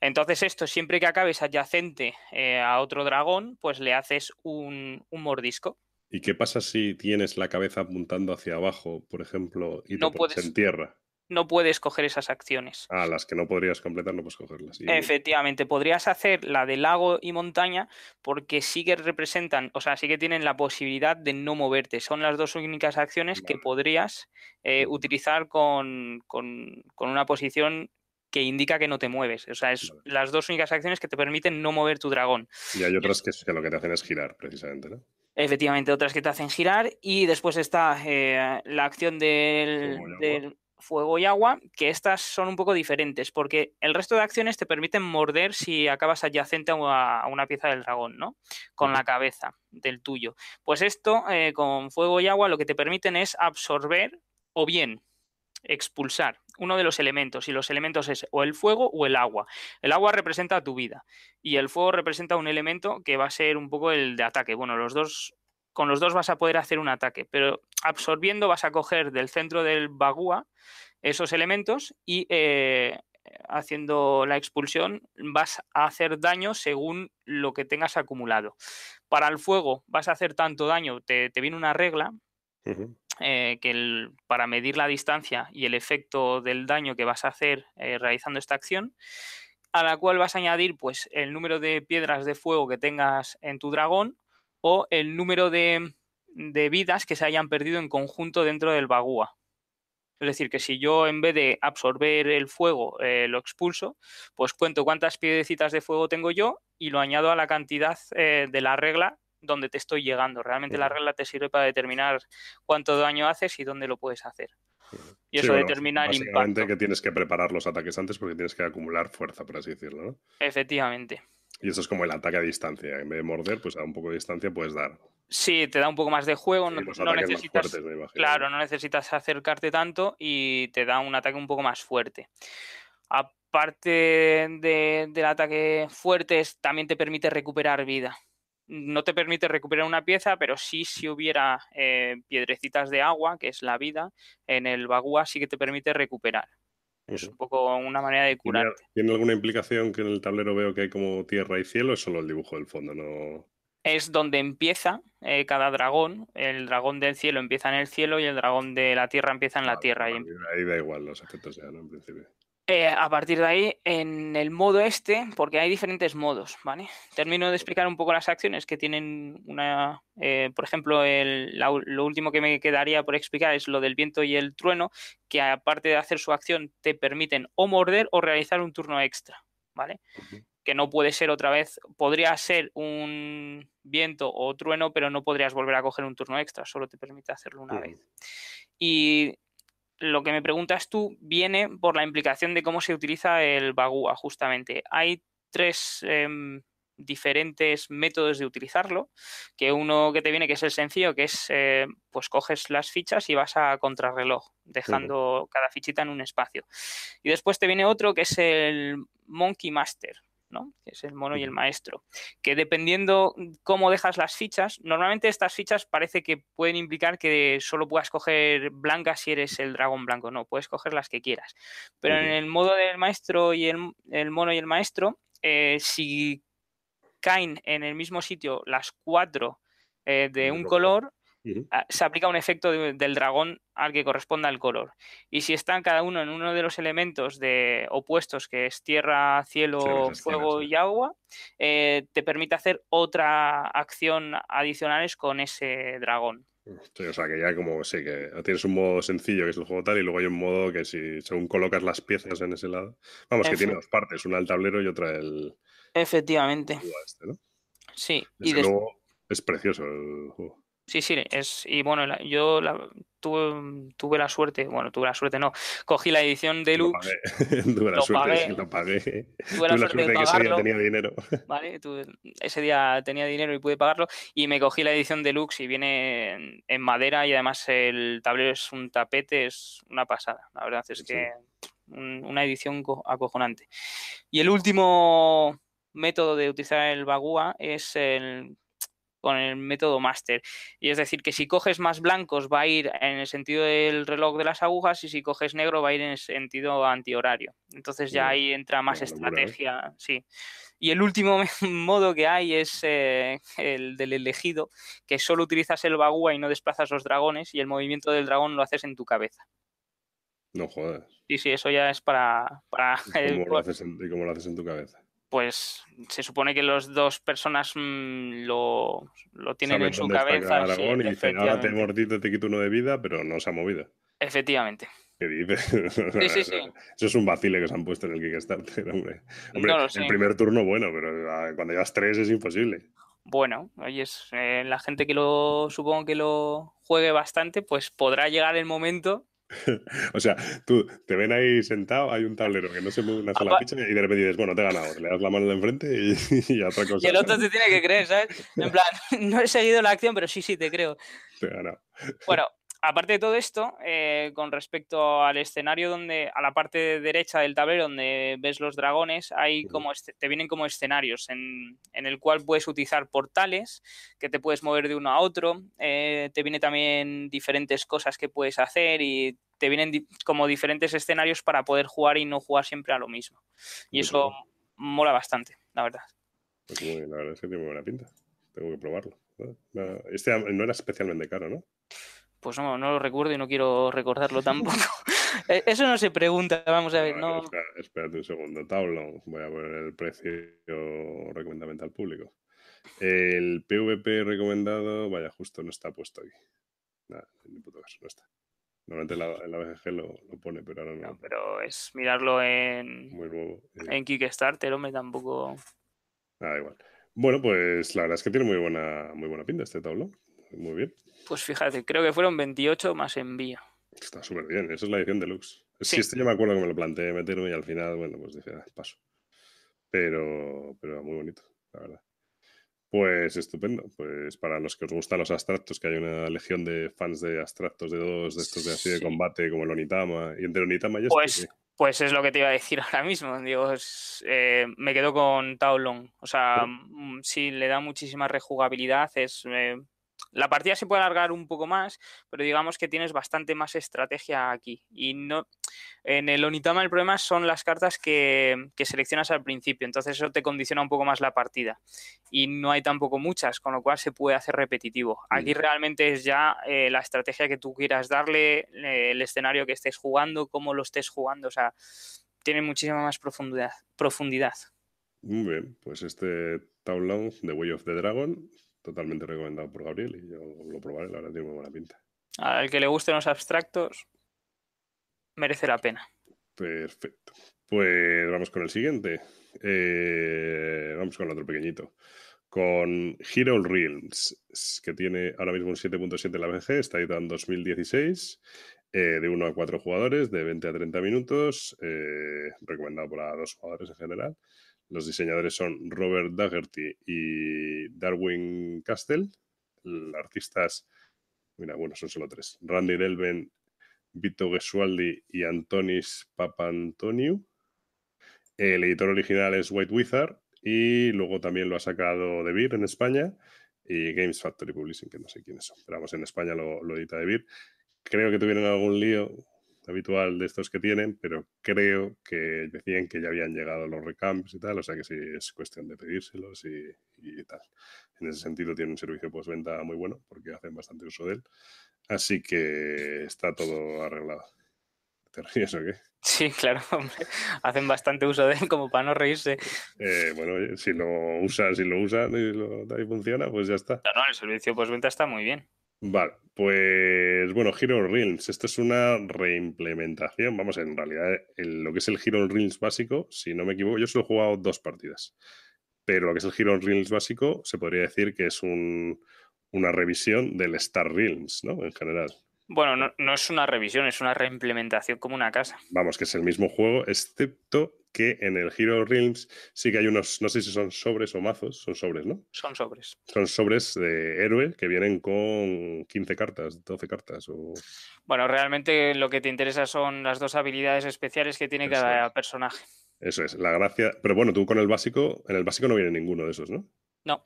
Entonces, esto, siempre que acabes adyacente eh, a otro dragón, pues le haces un, mordisco. ¿Y qué pasa si tienes la cabeza apuntando hacia abajo, por ejemplo, y te pones en tierra? No puedes coger esas acciones. Ah, las que no podrías completar no puedes cogerlas. Efectivamente, podrías hacer la de lago y montaña porque sí que representan, o sea, sí que tienen la posibilidad de no moverte. Son las dos únicas acciones que podrías eh, utilizar con, una posición que indica que no te mueves. O sea, es las dos únicas acciones que te permiten no mover tu dragón. Y hay otras que, lo que te hacen es girar, precisamente, ¿no? Efectivamente, otras que te hacen girar. Y después está eh, la acción del, fuego y agua, que estas son un poco diferentes, porque el resto de acciones te permiten morder si acabas adyacente a una, pieza del dragón, ¿no? Con la cabeza del tuyo. Pues esto, eh, con fuego y agua, lo que te permiten es absorber o bien expulsar uno de los elementos, y los elementos es o el fuego o el agua. El agua representa tu vida y el fuego representa un elemento que va a ser un poco el de ataque. Bueno, los dos con los dos vas a poder hacer un ataque, pero absorbiendo vas a coger del centro del bagua esos elementos y eh, haciendo la expulsión vas a hacer daño según lo que tengas acumulado. Para el fuego vas a hacer tanto daño, te, viene una regla eh, que para medir la distancia y el efecto del daño que vas a hacer eh, realizando esta acción, a la cual vas a añadir pues el número de piedras de fuego que tengas en tu dragón o el número de, vidas que se hayan perdido en conjunto dentro del bagúa. Es decir, que si yo en vez de absorber el fuego eh, lo expulso, pues cuento cuántas piedecitas de fuego tengo yo y lo añado a la cantidad eh, de la regla donde te estoy llegando. Realmente la regla te sirve para determinar cuánto daño haces y dónde lo puedes hacer. Y eso determina el impacto. que tienes que preparar los ataques antes porque tienes que acumular fuerza, por así decirlo, ¿no? Efectivamente. Y eso es como el ataque a distancia. En vez de morder, pues a un poco de distancia puedes dar. Sí, te da un poco más de juego, no, necesitas, claro, no necesitas acercarte tanto y te da un ataque un poco más fuerte. Aparte del ataque fuerte, también te permite recuperar vida. No te permite recuperar una pieza, pero sí si hubiera eh, piedrecitas de agua, que es la vida, en el bagua sí que te permite recuperar. Es un poco una manera de curar. ¿Tiene alguna implicación que en el tablero veo que hay como tierra y cielo? Es solo el dibujo del fondo, no es donde empieza eh, cada dragón. El dragón del cielo empieza en el cielo y el dragón de la tierra empieza en la tierra. Ahí da igual los efectos ya, ¿no? En principio. Eh, a partir de ahí, en el modo este, porque hay diferentes modos, ¿vale? Termino de explicar un poco las acciones que tienen una... Eh, por ejemplo, lo último que me quedaría por explicar es lo del viento y el trueno, que aparte de hacer su acción, te permiten o morder o realizar un turno extra, ¿vale? que no puede ser otra vez, podría ser un viento o trueno, pero no podrías volver a coger un turno extra, solo te permite hacerlo una vez. Y lo que me preguntas tú viene por la implicación de cómo se utiliza el bagua, justamente. Hay tres em, diferentes métodos de utilizarlo, que uno que te viene que es el sencillo, que es eh, pues coges las fichas y vas a contrarreloj, dejando cada fichita en un espacio. Y después te viene otro que es el Monkey Master, que es el mono y el maestro, que dependiendo cómo dejas las fichas, normalmente estas fichas parece que pueden implicar que solo puedas coger blancas si eres el dragón blanco, no, puedes coger las que quieras. Pero en el modo del maestro y el, mono y el maestro, eh, si caen en el mismo sitio las cuatro eh, de un color, Ah, se aplica un efecto del dragón al que corresponda el color. Y si están cada uno en uno de los elementos de opuestos, que es tierra, cielo, fuego y agua, eh, te permite hacer otra acción adicionales con ese dragón. o sea, que ya como sí, que tienes un modo sencillo que es el juego tal, y luego hay un modo que si según colocas las piezas en ese lado. Vamos, que tiene dos partes, una el tablero y otra el. Efectivamente. Este, sí, y luego es precioso el juego. Sí, sí, es, y bueno, yo tuve, tuve, la suerte, bueno, tuve la suerte, no, cogí la edición deluxe. tuve la suerte, lo pagué. Tuve la, suerte, de, que ese día tenía dinero. Vale, ese día tenía dinero y pude pagarlo y me cogí la edición deluxe y viene en, madera y además el tablero es un tapete, es una pasada, la verdad es que una edición acojonante. Y el último método de utilizar el bagua es el con el método master. Y es decir, que si coges más blancos va a ir en el sentido del reloj de las agujas y si coges negro va a ir en el sentido antihorario. Entonces ya ahí entra más estrategia, sí. Y el último modo que hay es eh, el del elegido, que solo utilizas el bagua y no desplazas los dragones y el movimiento del dragón lo haces en tu cabeza. No jodas. Sí, sí, eso ya es para... para ¿Y cómo, lo haces en tu cabeza? Pues se supone que las dos personas mm, lo, tienen en su cabeza. y ahora te he mordido, te quito uno de vida, pero no se ha movido. Efectivamente. ¿Qué dices? Sí, sí, sí. Eso es un vacile que se han puesto en el Kickstarter, hombre. hombre el primer turno, bueno, pero ah, cuando llevas tres es imposible. Bueno, oye, eh, la gente que lo supongo que lo juegue bastante, pues podrá llegar el momento o sea, tú te ven ahí sentado, hay un tablero que no se mueve una sola ficha y de repente dices, bueno, te he ganado, le das la mano de enfrente y, y otra cosa. Y el otro te tiene que creer, ¿sabes? En plan, no he seguido la acción, pero sí, sí, te creo. Te he ganado. Bueno, aparte de todo esto, eh, con respecto al escenario donde, a la parte derecha del tablero donde ves los dragones, hay como te vienen como escenarios en, el cual puedes utilizar portales, que te puedes mover de uno a otro, eh, te viene también diferentes cosas que puedes hacer y te vienen como diferentes escenarios para poder jugar y no jugar siempre a lo mismo. Y eso mola bastante, la verdad. Pues la verdad es que tiene buena pinta. Tengo que probarlo. Este no era especialmente caro, ¿no? Pues no, no lo recuerdo y no quiero recordarlo tampoco. E, eso no se pregunta, vamos a ver. No, espérate un segundo, Tablón. Voy a poner el precio recomendamente al público. El PVP recomendado, vaya, justo no está puesto aquí. Nada, ni puto caso, no está. Normalmente la, la BGG lo, pone, pero ahora no. no. Pero es mirarlo en, Muy nuevo, en Kickstarter, hombre, tampoco. Nada, igual. Bueno, pues la verdad es que tiene muy buena, muy buena pinta este tablón. Muy bien. Pues fíjate, creo que fueron 28 más envío. Está súper bien, esa es la edición deluxe. Sí. sí, este yo me acuerdo que me lo planteé meterme y al final, bueno, pues dije, ah, paso. Pero, pero muy bonito, la verdad. Pues estupendo. Pues para los que os gustan los abstractos, que hay una legión de fans de abstractos de dos, de estos de así de combate, como el Onitama. Y entre Onitama ya pues, pues es lo que te iba a decir ahora mismo. Digo, eh, me quedo con Taolong. O sea, mm, sí, le da muchísima rejugabilidad. Es eh, la partida se puede alargar un poco más, pero digamos que tienes bastante más estrategia aquí. Y no. En el Onitama el problema son las cartas que, seleccionas al principio, entonces eso te condiciona un poco más la partida. Y no hay tampoco muchas, con lo cual se puede hacer repetitivo. Aquí mm. realmente es ya eh, la estrategia que tú quieras darle, eh, el escenario que estés jugando, cómo lo estés jugando. O sea, tiene muchísima más profundidad. profundidad. Muy bien, pues este Town The Way of the Dragon totalmente recomendado por Gabriel y yo lo probaré, la verdad tiene muy buena pinta. Al que le gusten los abstractos, merece la pena. Perfecto. Pues vamos con el siguiente. Eh, vamos con el otro pequeñito. Con Hero Realms, que tiene ahora mismo un 7.7 en la BG, está editado en 2016, eh, de 1 a 4 jugadores, de 20 a 30 minutos, eh, recomendado para dos jugadores en general. Los diseñadores son Robert Daggerty y Darwin Castell. Los artistas, mira, bueno, son solo tres. Randy Delven, Vito Gesualdi y Antonis Papantonio. El editor original es White Wizard y luego también lo ha sacado De Beer en España y Games Factory Publishing, que no sé quiénes son, pero vamos, en España lo, lo edita De Beer. Creo que tuvieron algún lío habitual de estos que tienen, pero creo que decían que ya habían llegado los recambios y tal, o sea que sí es cuestión de pedírselos y, tal. En ese sentido tiene un servicio postventa muy bueno porque hacen bastante uso de él. Así que está todo arreglado. ¿Te ríes o qué? Sí, claro, hombre. Hacen bastante uso de él como para no reírse. Eh, bueno, si lo usan, si lo usan y, lo, y funciona, pues ya está. No, no, el servicio postventa está muy bien. Vale, pues bueno, Hero Realms, esto es una reimplementación, vamos, en realidad lo que es el Hero Realms básico, si no me equivoco, yo solo he jugado dos partidas, pero lo que es el Hero Realms básico se podría decir que es una revisión del Star Realms, ¿no? En general. Bueno, no, no, es una revisión, es una reimplementación como una casa. Vamos, que es el mismo juego, excepto que en el Hero Realms sí que hay unos, no sé si son sobres o mazos, son sobres, ¿no? Son sobres. Son sobres de héroe que vienen con 15 cartas, 12 cartas. O... Bueno, realmente lo que te interesa son las dos habilidades especiales que tiene cada personaje. Eso es, la gracia. Pero bueno, tú con el básico, en el básico no viene ninguno de esos, ¿no? No.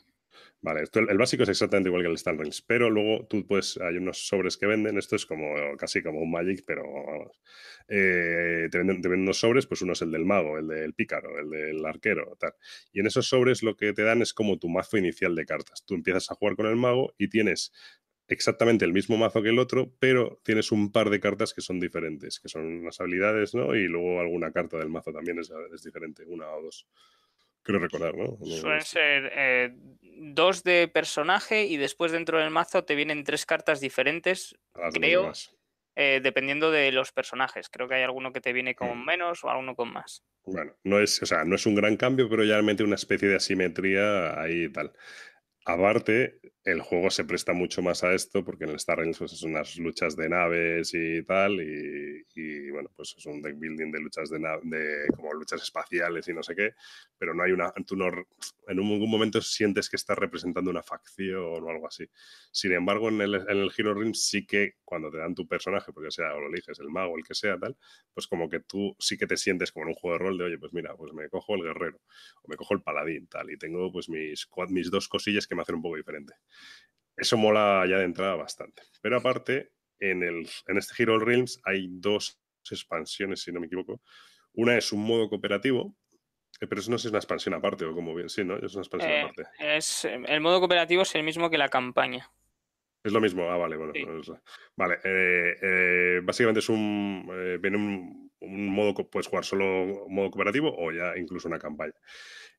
Vale, el, básico es exactamente igual que el Star Rails, pero luego tú puedes, hay unos sobres que venden, esto es como casi como un Magic, pero vamos. Eh, te, venden, unos sobres, pues uno es el del mago, el del pícaro, el del arquero, tal. Y en esos sobres lo que te dan es como tu mazo inicial de cartas. Tú empiezas a jugar con el mago y tienes exactamente el mismo mazo que el otro, pero tienes un par de cartas que son diferentes, que son las habilidades, ¿no? Y luego alguna carta del mazo también es diferente, una o dos. Creo recordar, ¿no? Suelen ser eh, dos de personaje y después dentro del mazo te vienen tres cartas diferentes. creo, eh, dependiendo de los personajes. Creo que hay alguno que te viene con mm. menos o alguno con más. Bueno, no es, o sea, no es un gran cambio, pero ya mete una especie de asimetría ahí y tal. Aparte, el juego se presta mucho más a esto porque en el Star Rails pues, son unas luchas de naves y tal y, bueno, pues es un deck building de luchas de, de como luchas espaciales y no sé qué, pero no hay una, tú no, en ningún momento sientes que estás representando una facción o algo así. Sin embargo, en el, en el Hero Ring sí que cuando te dan tu personaje, porque sea o lo eliges el mago, el que sea tal, pues como que tú sí que te sientes como en un juego de rol de, oye, pues mira, pues me cojo el guerrero o me cojo el paladín tal y tengo pues mis, mis dos cosillas que me hacen un poco diferente. Eso mola ya de entrada bastante. Pero aparte, en, el, en este Hero Realms hay dos expansiones, si no me equivoco. Una es un modo cooperativo, eh, pero eso no es una expansión aparte, o como bien, sí, ¿no? Es una expansión eh, aparte. Es, el modo cooperativo es el mismo que la campaña. Es lo mismo, ah, vale, bueno. vale, eh, básicamente es un. viene un, un, modo, puedes jugar solo modo cooperativo o ya incluso una campaña.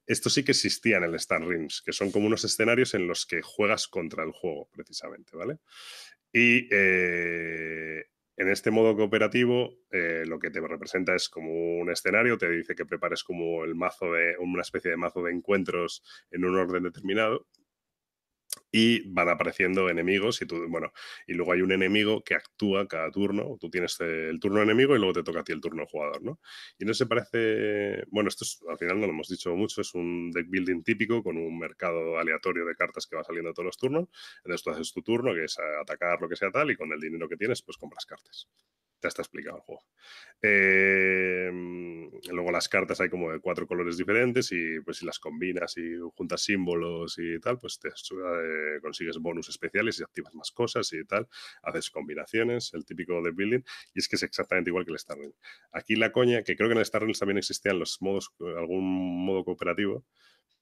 Esto sí que existía en el Star Rings, que son como unos escenarios en los que juegas contra el juego, precisamente, ¿vale? Y eh, en este modo cooperativo, eh, lo que te representa es como un escenario, te dice que prepares como el mazo de, una especie de mazo de encuentros en un orden determinado. Y van apareciendo enemigos y tú, bueno, y luego hay un enemigo que actúa cada turno, tú tienes el turno enemigo y luego te toca a ti el turno jugador, ¿no? Y no se parece, bueno, esto es, al final no lo hemos dicho mucho, es un deck building típico con un mercado aleatorio de cartas que va saliendo todos los turnos, entonces tú haces tu turno, que es atacar lo que sea tal, y con el dinero que tienes, pues compras cartas ya está explicado el juego. Em, luego las cartas hay como de cuatro colores diferentes y pues si las combinas y juntas símbolos y tal, pues te eh, consigues bonus especiales y activas más cosas y tal, haces combinaciones, el típico de building, y es que es exactamente igual que el Starling. Aquí la coña, que creo que en el Starling también existían los modos, algún modo cooperativo,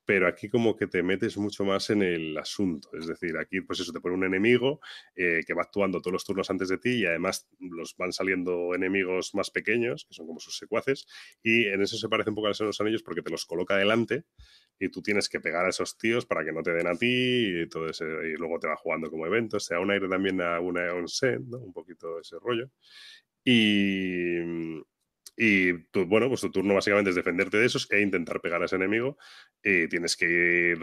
pero aquí como que te metes mucho más en el asunto. Es decir, aquí pues eso, te pone un enemigo eh, que va actuando todos los turnos antes de ti y además los van saliendo enemigos más pequeños, que son como sus secuaces, y en eso se parece un poco a los anillos porque te los coloca delante y tú tienes que pegar a esos tíos para que no te den a ti y todo ese, y luego te va jugando como evento. O sea, un aire también a una onsen, ¿no? Un poquito ese rollo. Y, y bueno, pues tu turno básicamente es defenderte de esos e intentar pegar a ese enemigo. Y tienes que ir,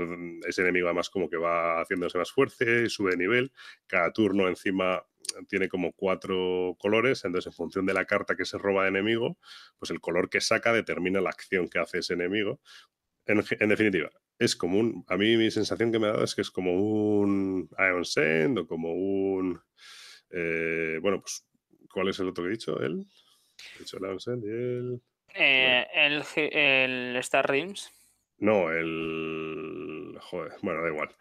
ese enemigo además como que va haciéndose más fuerte sube de nivel. Cada turno encima tiene como cuatro colores, entonces en función de la carta que se roba de enemigo, pues el color que saca determina la acción que hace ese enemigo. En, definitiva, es como un, a mí mi sensación que me ha dado es que es como un Iron Send o como un, eh, bueno, pues, ¿cuál es el otro que he dicho? ¿El? El... Eh, el, el Star Rims. No, el. Joder, bueno, da igual.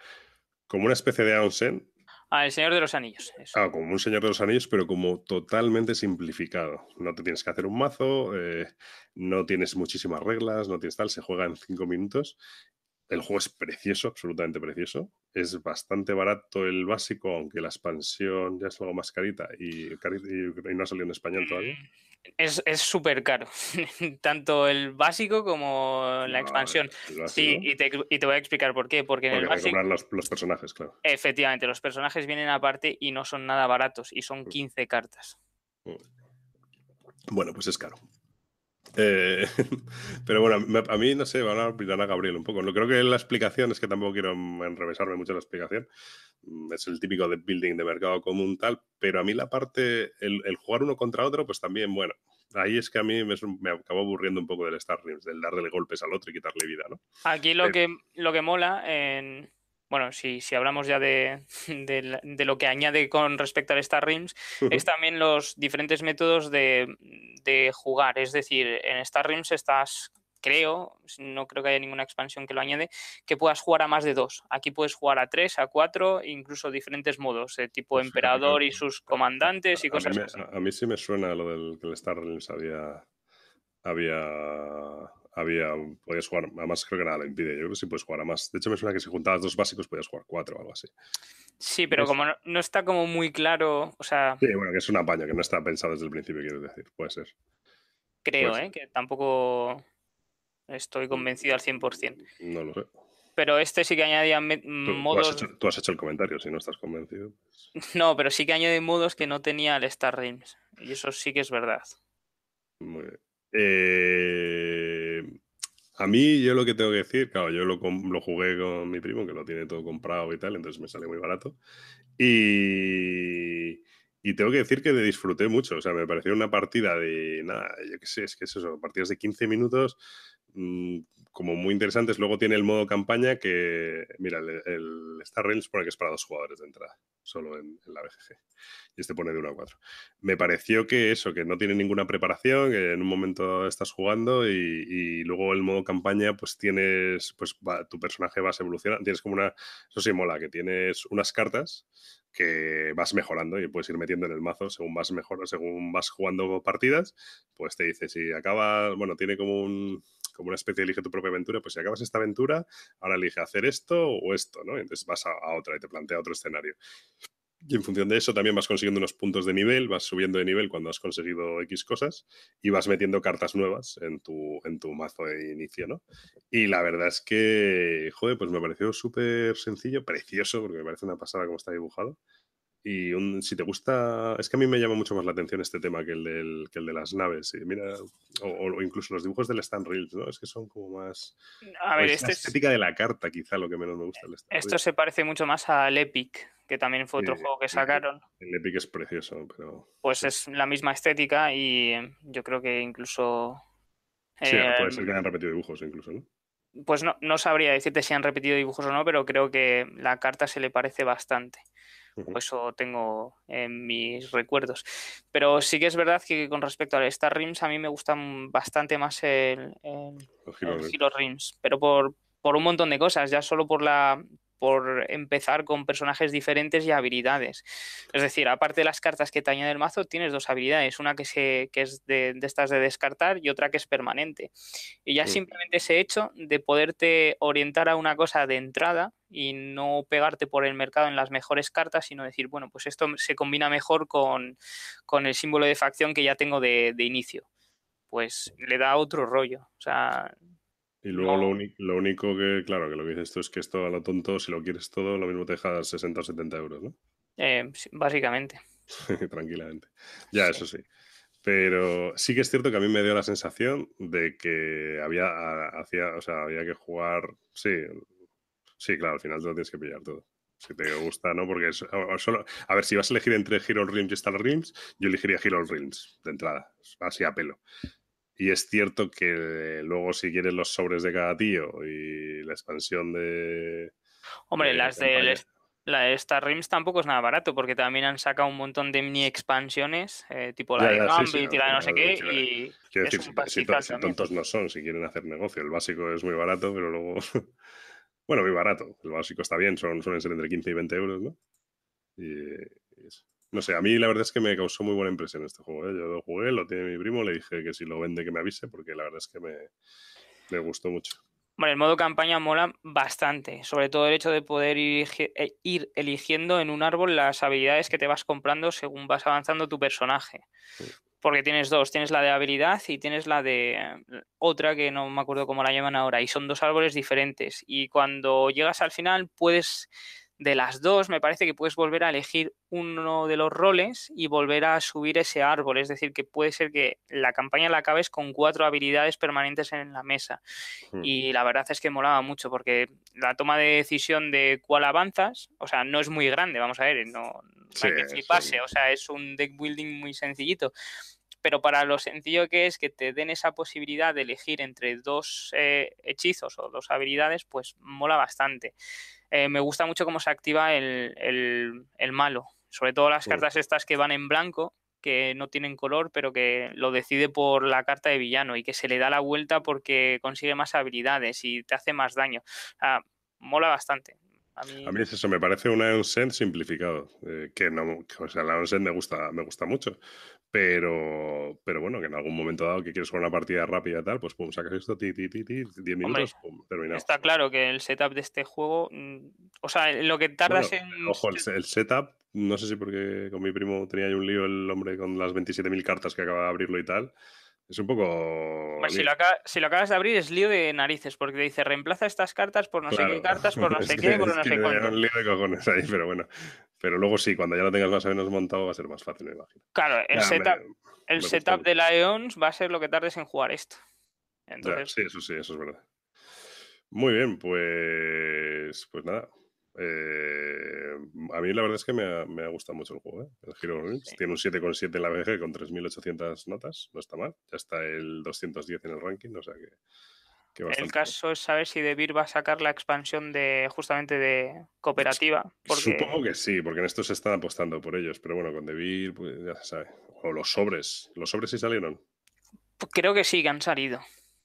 Como una especie de Aonsen. Ah, el Señor de los Anillos. Ah, como un Señor de los Anillos, pero como totalmente simplificado. No te tienes que hacer un mazo, eh, no tienes muchísimas reglas, no tienes tal, se juega en cinco minutos el juego es precioso, absolutamente precioso. Es bastante barato el básico, aunque la expansión ya es algo más carita y, no ha salido en español todavía. Mm, es súper caro, tanto el básico como la expansión. Sí, y te, voy a explicar por qué. Porque, en el básico. Los, los, personajes, claro. Efectivamente, los personajes vienen aparte y no son nada baratos y son 15 mm. cartas. Bueno, pues es caro. Eh, pero bueno, a mí no sé, van a opinar a Gabriel un poco. No creo que la explicación, es que tampoco quiero enrevesarme mucho la explicación. Mm, es el típico de building de mercado común tal, pero a mí la parte, el, jugar uno contra otro, pues también, bueno, ahí es que a mí me, me acabo aburriendo un poco del Star Rims, del darle golpes al otro y quitarle vida, ¿no? Aquí lo, que, lo que mola en, bueno, si, si hablamos ya de, de, lo que añade con respecto al Star Rims, es también los diferentes métodos de, de, jugar. Es decir, en Star Rims estás, creo, no creo que haya ninguna expansión que lo añade, que puedas jugar a más de dos. Aquí puedes jugar a tres, a cuatro, incluso diferentes modos, de tipo emperador y sus comandantes y cosas así. A mí sí me suena lo del que el Star Rims había había había, podías jugar, además creo que nada lo impide, yo creo que sí puedes jugar a más. De hecho, me suena que si juntabas dos básicos podías jugar cuatro o algo así. Sí, pero como no, está como muy claro, o sea... Sí, bueno, que es un apaño, que no está pensado desde el principio, quiero decir, puede ser. Creo, ¿eh? Que tampoco estoy mm, convencido al 100%. No lo sé. Pero este sí que añadía modos... Tú has, hecho, el comentario, si no estás convencido. Pues no, pero sí que añade modos que no tenía el Star Rims. Y eso sí que es verdad. Muy bien. Eh, a mí, yo lo que tengo que decir, claro, yo lo, jugué con mi primo, que lo tiene todo comprado y tal, entonces me sale muy barato. Y, y tengo que decir que me disfruté mucho, o sea, me pareció una partida de, nada, yo qué sé, es que es eso, partidas de 15 minutos, mmm, como muy interesantes. Luego tiene el modo campaña que, mira, el, Star Rails pone que es para dos jugadores de entrada, solo en, la BGG. Y este pone de 1 a 4. Me pareció que eso, que no tiene ninguna preparación, que en un momento estás jugando y, luego el modo campaña, pues tienes, pues tu personaje vas evolucionando. Tienes como una, eso sí mola, que tienes unas cartas que vas mejorando y puedes ir metiendo en el mazo según vas mejor, según vas jugando partidas, pues te dice si acaba, bueno, tiene como un como una especie de elige tu propia aventura, pues si acabas esta aventura, ahora elige hacer esto o esto, ¿no? Entonces vas a, otra y te plantea otro escenario. Y en función de eso también vas consiguiendo unos puntos de nivel, vas subiendo de nivel cuando has conseguido X cosas y vas metiendo cartas nuevas en tu, en tu mazo de inicio, ¿no? Y la verdad es que, joder, pues me pareció súper sencillo, precioso, porque me parece una pasada como está dibujado. Y si te gusta, es que a mí me llama mucho más la atención este tema que el, del, que el de las naves. Y mira, o, incluso los dibujos del Stan Reels, ¿no? Es que son como más. A ver, este la estética de la carta, quizá lo que menos me gusta. Stan Esto se parece mucho más al Epic, que también fue otro juego que sacaron. El Epic es precioso, pero. Pues es la misma estética y yo creo que incluso. Sí, puede ser que hayan repetido dibujos incluso, ¿no? Pues no, no sabría decirte si han repetido dibujos o no, pero creo que la carta se le parece bastante. Eso tengo en mis recuerdos. Pero sí que es verdad que con respecto al Star Rims, a mí me gusta bastante más el, el, Rims. Pero por, por un montón de cosas, ya solo por la por empezar con personajes diferentes y habilidades. Es decir, aparte de las cartas que te añade el mazo, tienes dos habilidades, una que, se, que es de, estas de descartar y otra que es permanente. Y ya simplemente ese hecho de poderte orientar a una cosa de entrada y no pegarte por el mercado en las mejores cartas, sino decir, bueno, pues esto se combina mejor con, el símbolo de facción que ya tengo de, de inicio. Pues le da otro rollo. O sea, y luego lo, lo, único que, claro, que lo que dices tú es que esto a lo tonto, si lo quieres todo, lo mismo te dejas 60 o 70 euros, ¿no? Eh, básicamente. Tranquilamente. Ya, eso sí. Pero sí que es cierto que a mí me dio la sensación de que había, hacía, o sea, había que jugar. Sí, sí, claro, al final te lo tienes que pillar todo. Si te gusta, ¿no? Porque solo, a ver, si vas a elegir entre Hero Realms y Star Realms, yo elegiría Hero Realms de entrada, así a pelo. Y es cierto que luego si quieres los sobres de cada tío y la expansión de... Hombre, las de la de Star Rims tampoco es nada barato porque también han sacado un montón de mini expansiones, eh, tipo la de Gambit y la de no sé qué. y quiero decir, si, si, tontos no son, si quieren hacer negocio. El básico es muy barato, pero luego. bueno, muy barato. El básico está bien, son, suelen ser entre 15 y 20 euros, ¿no? Y. No sé, a mí la verdad es que me causó muy buena impresión este juego. ¿eh? Yo lo jugué, lo tiene mi primo, le dije que si lo vende que me avise, porque la verdad es que me, gustó mucho. Bueno, el modo campaña mola bastante, sobre todo el hecho de poder ir, eh, ir, eligiendo en un árbol las habilidades que te vas comprando según vas avanzando tu personaje. Porque tienes dos, tienes la de habilidad y tienes la de otra que no me acuerdo cómo la llaman ahora, y son dos árboles diferentes. Y cuando llegas al final puedes de las dos, me parece que puedes volver a elegir uno de los roles y volver a subir ese árbol. Es decir, que puede ser que la campaña la acabes con cuatro habilidades permanentes en la mesa. Hmm. Y la verdad es que molaba mucho porque la toma de decisión de cuál avanzas, o sea, no es muy grande, vamos a ver, no, hay que fliparse, o sea, es un deck building muy sencillito pero para lo sencillo que es que te den esa posibilidad de elegir entre dos eh, hechizos o dos habilidades, pues mola bastante. Eh, me gusta mucho cómo se activa el, malo, sobre todo las cartas estas que van en blanco, que no tienen color, pero que lo decide por la carta de villano y que se le da la vuelta porque consigue más habilidades y te hace más daño. mola bastante. A mí... es eso, me parece un onsen simplificado, eh, que no, o sea, la onsen me gusta, me gusta mucho, pero, pero bueno, que en algún momento dado que quieres jugar una partida rápida y tal, pues pum, sacas esto, ti, ti, ti, ti, 10 minutos, pum, terminado. Está claro que el setup de este juego, mm, o sea, lo que tardas en... Ojo, el, setup, no sé si porque con mi primo tenía yo un lío el hombre con las 27.000 cartas que acaba de abrirlo y tal, es un poco. si, lo acabas, de abrir es lío de narices, porque te dice reemplaza estas cartas por no sé qué cartas, por no sé qué, por no sé cuánto. un lío de cojones ahí, pero bueno. Pero luego sí, cuando ya lo tengas más o menos montado va a ser más fácil, me imagino. Claro, el setup, el setup de la EONS va a ser lo que tardes en jugar esto. Entonces... sí, eso sí, eso es verdad. Muy bien, pues. Pues nada. Eh, a mí la verdad es que me ha, me ha gustado mucho el juego. ¿eh? El Hero tiene un 7,7 en la BG con 3.800 notas, no está mal. Ya está el 210 en el ranking, o sea que. El caso es saber si DeVir va a sacar la expansión de justamente de cooperativa. Supongo que sí, porque en esto se están apostando por ellos, pero bueno, con DeVir, pues ya se sabe. O los sobres. ¿Los sobres sí salieron? Pues creo que sí, que han salido.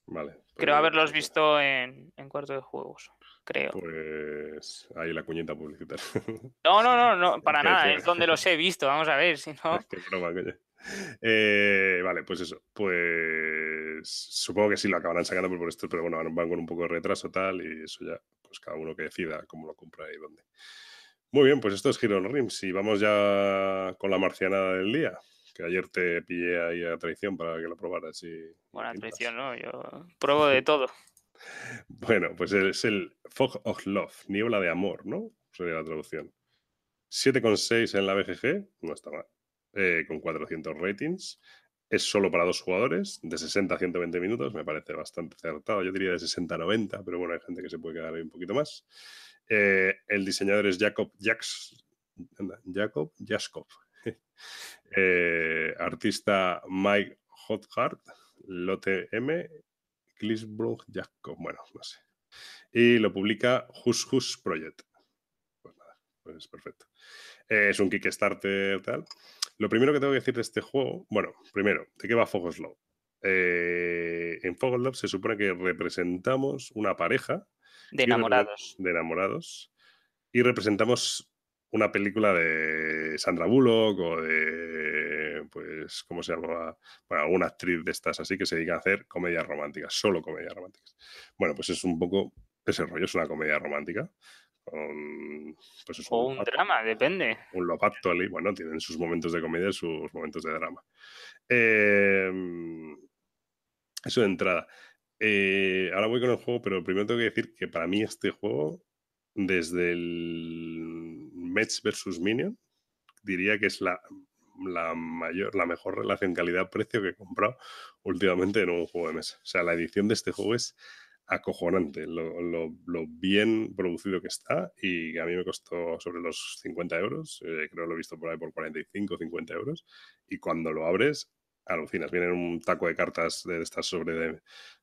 Vale. Creo haberlos visto en, en cuarto de juegos creo. Pues ahí la cuñita publicitaria. No, no, no, no para nada, es donde los he visto, vamos a ver, si no. Qué broma, coño. Eh, vale, pues eso. Pues supongo que sí lo acabarán sacando por esto, pero bueno, van con un poco de retraso tal y eso ya, pues cada uno que decida cómo lo compra y dónde. Muy bien, pues esto es Hero Rims y vamos ya con la marcianada del día. Que ayer te pillé ahí a traición para que lo probaras y. Buena traición, ¿no? Yo pruebo de todo. Bueno, pues es el Fog of Love, niebla de amor, ¿no? Sería la traducción. 7,6 en la BGG, no está mal, eh, con 400 ratings. Es solo para dos jugadores, de 60 a 120 minutos, me parece bastante acertado. Yo diría de 60 a 90, pero bueno, hay gente que se puede quedar ahí un poquito más. Eh, el diseñador es Jacob Jax, Jacob Jaskov. Eh, artista Mike Hothart, Lotte M, Clisbrug Jacob, bueno, no sé. Y lo publica Hus Hus Project. Pues nada, pues perfecto. Eh, es un Kickstarter tal. Lo primero que tengo que decir de este juego, bueno, primero, ¿de qué va Fogos Love? Eh, en Fogos Love se supone que representamos una pareja. De enamorados. De enamorados. Y representamos una película de Sandra Bullock o de, pues, ¿cómo se llama? Bueno, alguna actriz de estas así que se dedica a hacer comedias románticas, solo comedias románticas. Bueno, pues es un poco ese rollo, es una comedia romántica. Pues o un, drama, depende. Un love actually, bueno, tienen sus momentos de comedia y sus momentos de drama. Em, eso de entrada. Eh, ahora voy con el juego, pero primero tengo que decir que para mí este juego desde el Mets versus Minion, diría que es la, la, mayor, la mejor relación calidad-precio que he comprado últimamente en un juego de mesa. O sea, la edición de este juego es acojonante, lo, lo, bien producido que está y a mí me costó sobre los 50 euros, eh, creo lo he visto por ahí por 45 50 euros y cuando lo abres alucinas, viene un taco de cartas de estas sobre de,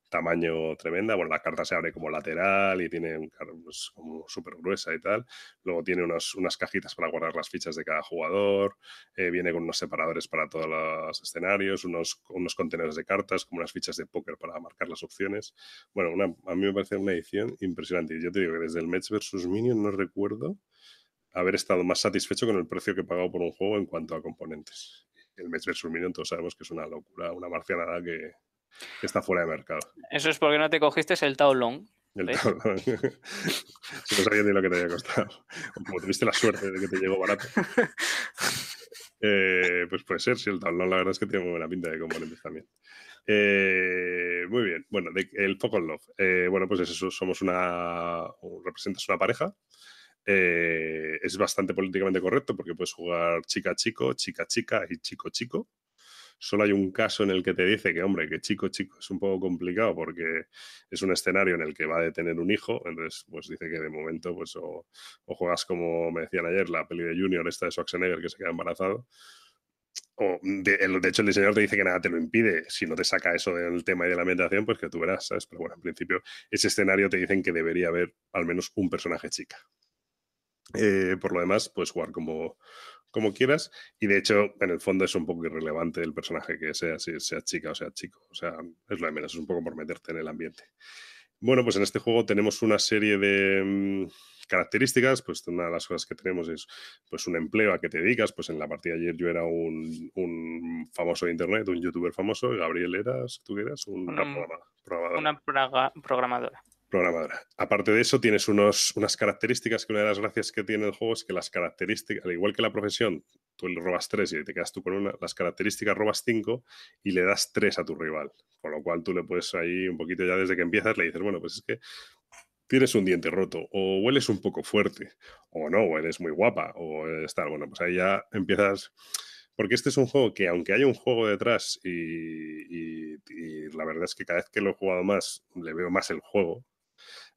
tamaño tremenda. Bueno, la carta se abre como lateral y tiene pues, como súper gruesa y tal. Luego tiene unas cajitas para guardar las fichas de cada jugador. Eh, viene con unos separadores para todos los escenarios, unos, unos contenedores de cartas, como unas fichas de póker para marcar las opciones. Bueno, a mí me parece una edición impresionante. Yo te digo que desde el Mets vs. Minion no recuerdo haber estado más satisfecho con el precio que he pagado por un juego en cuanto a componentes. El Mets vs. Minion todos sabemos que es una locura, una marcianada que, que está fuera de mercado. Eso es porque no te cogiste el Tao Long. El Tao Long. si no sabía ni lo que te había costado. como tuviste la suerte de que te llegó barato. Eh, pues puede ser, si el Tao Long la verdad es que tiene muy buena pinta de componentes también. Eh, muy bien, bueno, el Focus Love. Eh, bueno, pues eso, somos una. representas una pareja. es bastante políticamente correcto porque puedes jugar chica-chico, chica-chica y chico-chico. Solo hay un caso en el que te dice que, hombre, que chico, chico es un poco complicado porque es un escenario en el que va a tener un hijo. Entonces, pues dice que de momento, pues o, juegas como me decían ayer, la peli de Junior, esta de Schwarzenegger que se queda embarazado. O de, de, hecho, el diseñador te dice que nada te lo impide. Si no te saca eso del tema y de la ambientación, pues que tú verás, ¿sabes? Pero bueno, en principio, ese escenario te dicen que debería haber al menos un personaje chica. Eh, por lo demás, puedes jugar como, como quieras. Y de hecho, en el fondo es un poco irrelevante el personaje que sea, si sea chica o sea chico. O sea, es lo de menos, es un poco por meterte en el ambiente. Bueno, pues en este juego tenemos una serie de mm, características. Pues una de las cosas que tenemos es pues un empleo a que te dedicas. Pues en la partida ayer yo era un, un famoso de internet, un youtuber famoso. Gabriel eras, tú eras un, una, Una programadora programadora. Aparte de eso, tienes unos, unas características que una de las gracias que tiene el juego es que las características, al igual que la profesión, tú le robas tres y te quedas tú con una, las características robas cinco y le das tres a tu rival. Con lo cual tú le puedes ahí un poquito ya desde que empiezas le dices, bueno, pues es que tienes un diente roto, o hueles un poco fuerte, o no, o eres muy guapa, o tal. Bueno, pues ahí ya empiezas porque este es un juego que aunque haya un juego detrás y, y, la verdad es que cada vez que lo he jugado más le veo más el juego,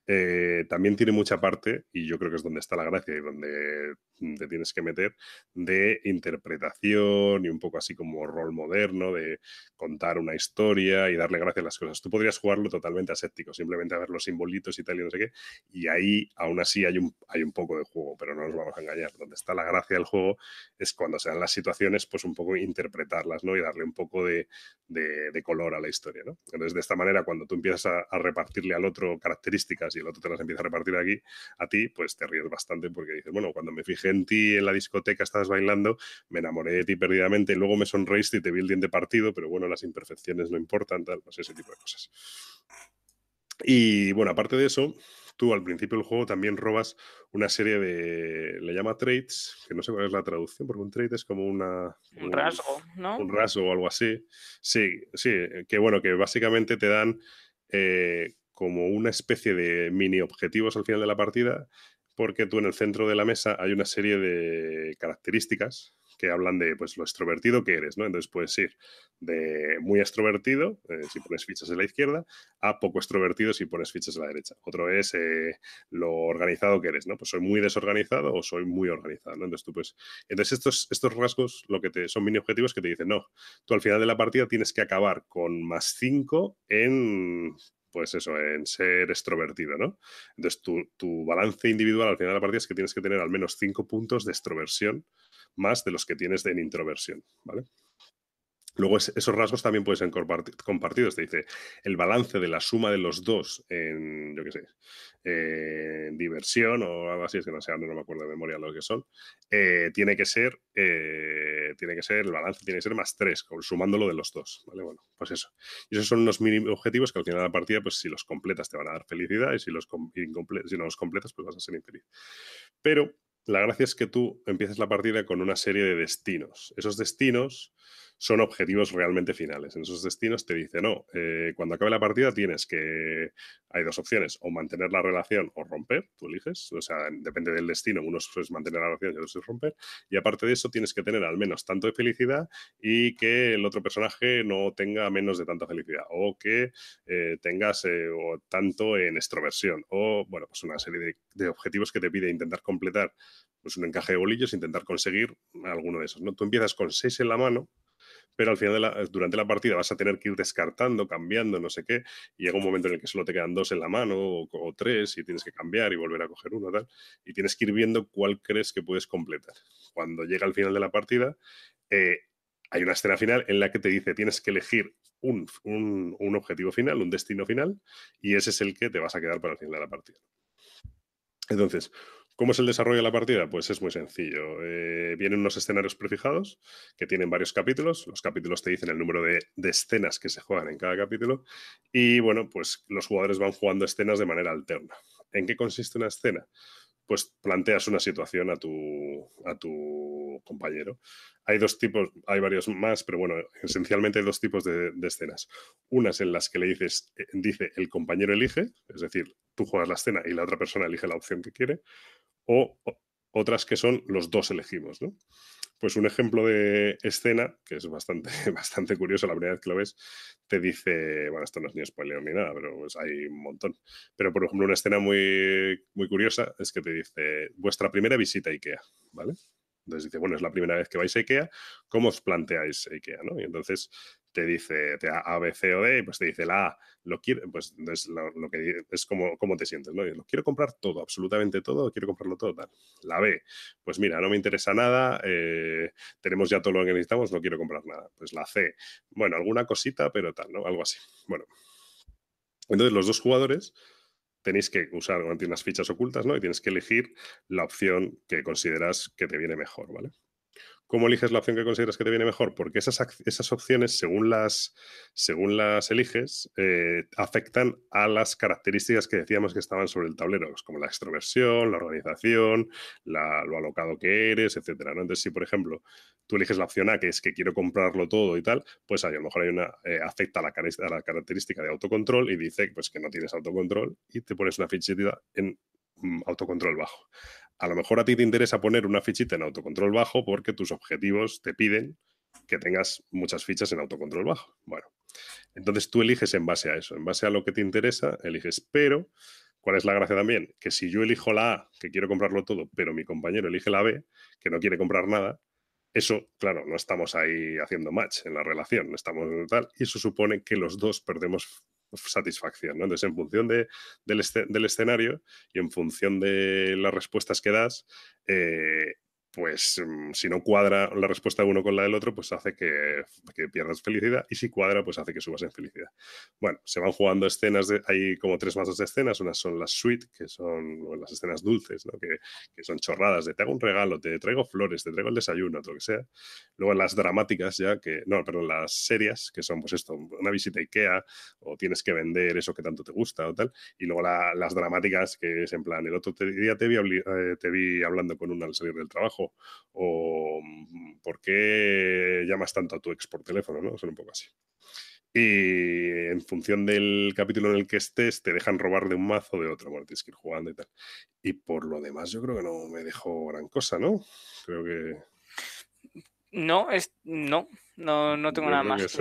eh, también tiene mucha parte, y yo creo que es donde está la gracia y donde te tienes que meter, de interpretación y un poco así como rol moderno, de contar una historia y darle gracia a las cosas. Tú podrías jugarlo totalmente aséptico, simplemente a ver los simbolitos y tal y no sé qué, y ahí aún así hay un, hay un poco de juego, pero no nos vamos a engañar. Donde está la gracia del juego es cuando se dan las situaciones, pues un poco interpretarlas, ¿no? Y darle un poco de, de, color a la historia, ¿no? Entonces, de esta manera, cuando tú empiezas a, a repartirle al otro características y el otro te las empieza a repartir aquí a ti, pues te ríes bastante porque dices, bueno, cuando me fijé en ti en la discoteca, estabas bailando, me enamoré de ti perdidamente, luego me sonreíste y te vi el diente partido, pero bueno, las imperfecciones no importan, tal, pues ese tipo de cosas. Y bueno, aparte de eso, tú al principio del juego también robas una serie de, le llama traits, que no sé cuál es la traducción, porque un trait es como una... Un, rasgo, ¿no? Un rasgo o algo así. Sí, sí, que bueno, que básicamente te dan eh, como una especie de mini objetivos al final de la partida porque tú en el centro de la mesa hay una serie de características que hablan de pues, lo extrovertido que eres, ¿no? Entonces puedes ir de muy extrovertido, eh, si pones fichas en la izquierda, a poco extrovertido si pones fichas en la derecha. Otro es eh, lo organizado que eres, ¿no? Pues soy muy desorganizado o soy muy organizado. Entonces tú pues... Entonces estos, estos rasgos lo que te, son mini objetivos que te dicen, no, tú al final de la partida tienes que acabar con más 5 en pues eso, en ser extrovertido, ¿no? Entonces, tu, tu, balance individual al final de la partida es que tienes que tener al menos 5 puntos de extroversión más de los que tienes en introversión, ¿vale? Luego esos rasgos también pueden ser compartidos. Te dice el balance de la suma de los dos en, yo qué sé, en diversión o algo así, es que no sé, no me acuerdo de memoria lo que son, eh, tiene que ser, eh, tiene que ser, el balance tiene que ser más tres, sumándolo de los dos, ¿vale? Bueno, pues eso. Y esos son unos mini objetivos que al final de la partida, pues si los completas te van a dar felicidad y si, los si no los completas, pues vas a ser infeliz. Pero la gracia es que tú empiezas la partida con una serie de destinos. Esos destinos son objetivos realmente finales. En esos destinos te dice, no, eh, cuando acabe la partida tienes que, hay dos opciones, o mantener la relación o romper, tú eliges, o sea, depende del destino, unos es mantener la relación y otros es romper, y aparte de eso tienes que tener al menos tanto de felicidad y que el otro personaje no tenga menos de tanta felicidad, o que eh, tengas eh, tanto en extroversión, o bueno, pues una serie de objetivos que te pide intentar completar pues un encaje de bolillos, intentar conseguir alguno de esos, ¿no? Tú empiezas con seis en la mano, pero al final, de la, durante la partida vas a tener que ir descartando, cambiando, no sé qué, y llega un momento en el que solo te quedan dos en la mano o, tres y tienes que cambiar y volver a coger uno, tal, y tienes que ir viendo cuál crees que puedes completar. Cuando llega al final de la partida, eh, hay una escena final en la que te dice tienes que elegir un, un, objetivo final, un destino final, y ese es el que te vas a quedar para el final de la partida. Entonces, ¿Cómo es el desarrollo de la partida? Pues es muy sencillo. Eh, vienen unos escenarios prefijados que tienen varios capítulos. Los capítulos te dicen el número de, escenas que se juegan en cada capítulo. Y bueno, pues los jugadores van jugando escenas de manera alterna. ¿En qué consiste una escena? Pues planteas una situación a tu, a tu compañero. Hay dos tipos, hay varios más, pero bueno, esencialmente hay dos tipos de, escenas. Unas en las que le dices, eh, dice el compañero elige, es decir, tú juegas la escena y la otra persona elige la opción que quiere o otras que son los dos elegimos, ¿no? Pues un ejemplo de escena, que es bastante, bastante curioso la primera vez que lo ves, te dice, bueno, esto no es ni spoiler ni nada, pero pues hay un montón. Pero por ejemplo, una escena muy, muy curiosa es que te dice, vuestra primera visita a IKEA, ¿vale? Entonces dice, bueno, es la primera vez que vais a IKEA, ¿cómo os planteáis IKEA? ¿no? Y entonces te dice te A, B, C o D, pues te dice la A, lo quiero, pues entonces lo, que es como cómo te sientes, ¿no? Lo quiero comprar todo, absolutamente todo, quiero comprarlo todo, tal. La B, pues mira, no me interesa nada, eh, tenemos ya todo lo que necesitamos, no quiero comprar nada. Pues la C, bueno, alguna cosita, pero tal, ¿no? Algo así. Bueno. Entonces los dos jugadores tenéis que usar unas fichas ocultas, ¿no? Y tienes que elegir la opción que consideras que te viene mejor, ¿vale? ¿Cómo eliges la opción que consideras que te viene mejor? Porque esas, esas opciones, según las, según las eliges, eh, afectan a las características que decíamos que estaban sobre el tablero, pues como la extroversión, la organización, lo alocado que eres, etc. Entonces, si por ejemplo tú eliges la opción A, que es que quiero comprarlo todo y tal, pues a lo mejor hay una, eh, afecta a la, a la característica de autocontrol y dice pues, que no tienes autocontrol y te pones una fichita en mm, autocontrol bajo. A lo mejor a ti te interesa poner una fichita en autocontrol bajo porque tus objetivos te piden que tengas muchas fichas en autocontrol bajo. Bueno, entonces tú eliges en base a eso, en base a lo que te interesa, eliges, pero ¿cuál es la gracia también? Que si yo elijo la A, que quiero comprarlo todo, pero mi compañero elige la B, que no quiere comprar nada, eso, claro, no estamos ahí haciendo match en la relación, no estamos en tal, y eso supone que los dos perdemos satisfacción. ¿no? Entonces, en función de, del, escenario y en función de las respuestas que das, eh, pues mm, si no cuadra la respuesta de uno con la del otro, pues hace que, pierdas felicidad y si cuadra, pues hace que subas en felicidad. Bueno, se van jugando escenas, de, hay como tres mazos de escenas, unas son las suite, que son las escenas dulces, ¿no? que, son chorradas de te hago un regalo, te traigo flores, te traigo el desayuno, lo que sea. Luego las dramáticas ya, que, no, perdón, las serias, que son pues esto, una visita a Ikea o tienes que vender eso que tanto te gusta o tal. Y luego las dramáticas, que es en plan, el otro día te vi, eh, te vi hablando con una al salir del trabajo o mm, por qué llamas tanto a tu ex por teléfono, ¿no? Son un poco así. Y en función del capítulo en el que estés, te dejan robar de un mazo o de otro. Bueno, tienes que ir jugando y tal. Y por lo demás, yo creo que no me dejó gran cosa, ¿no? Creo que. No, es, no, no, no tengo nada más.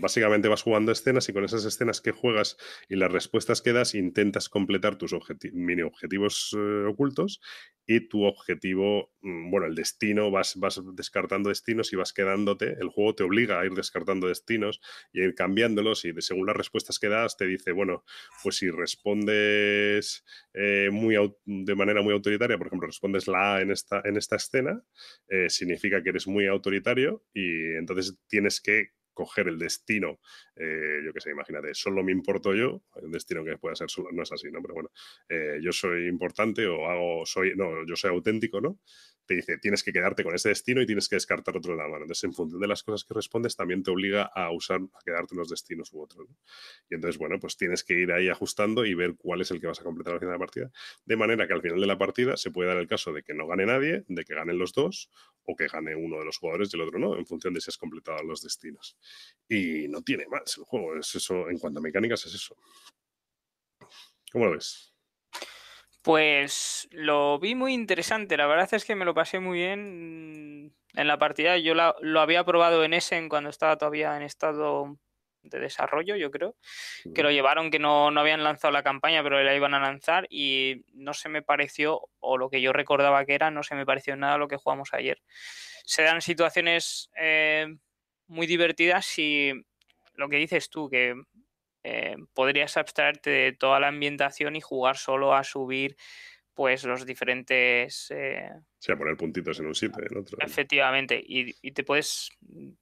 Básicamente vas jugando escenas y con esas escenas que juegas y las respuestas que das intentas completar tus mini objetivos eh, ocultos y tu objetivo, mm, bueno, el destino, vas, vas descartando destinos y vas quedándote, el juego te obliga a ir descartando destinos y a ir cambiándolos y de, según las respuestas que das te dice, bueno, pues si respondes eh, muy, de manera muy autoritaria, por ejemplo, respondes la A en esta, en esta escena, eh, significa que eres muy autoritario y entonces tienes que coger el destino, eh, yo qué sé, imagínate, solo me importo yo, el destino que pueda ser solo, no es así, ¿no? Pero bueno, eh, yo soy importante o hago, soy, no, yo soy auténtico, ¿no? Te dice, tienes que quedarte con ese destino y tienes que descartar otro de la mano. Entonces, en función de las cosas que respondes, también te obliga a usar, a quedarte unos destinos u otros. Y entonces, bueno, pues tienes que ir ahí ajustando y ver cuál es el que vas a completar al final de la partida. De manera que al final de la partida se puede dar el caso de que no gane nadie, de que ganen los dos, o que gane uno de los jugadores y el otro no, en función de si has completado los destinos. Y no tiene más el juego, es eso, en cuanto a mecánicas, es eso. ¿Cómo lo ves? Pues lo vi muy interesante, la verdad es que me lo pasé muy bien en la partida. Yo lo había probado en Essen cuando estaba todavía en estado de desarrollo, yo creo, que lo llevaron, que no, no, habían lanzado la campaña, pero la iban a lanzar y no se me pareció, o lo que yo recordaba que era, no se me pareció nada lo que jugamos ayer. Se dan situaciones eh, muy divertidas y lo que dices tú, que eh, podrías abstraerte de toda la ambientación y jugar solo a subir pues los diferentes... Eh... Sí, a poner puntitos en un sitio y en otro. Efectivamente, y, te puedes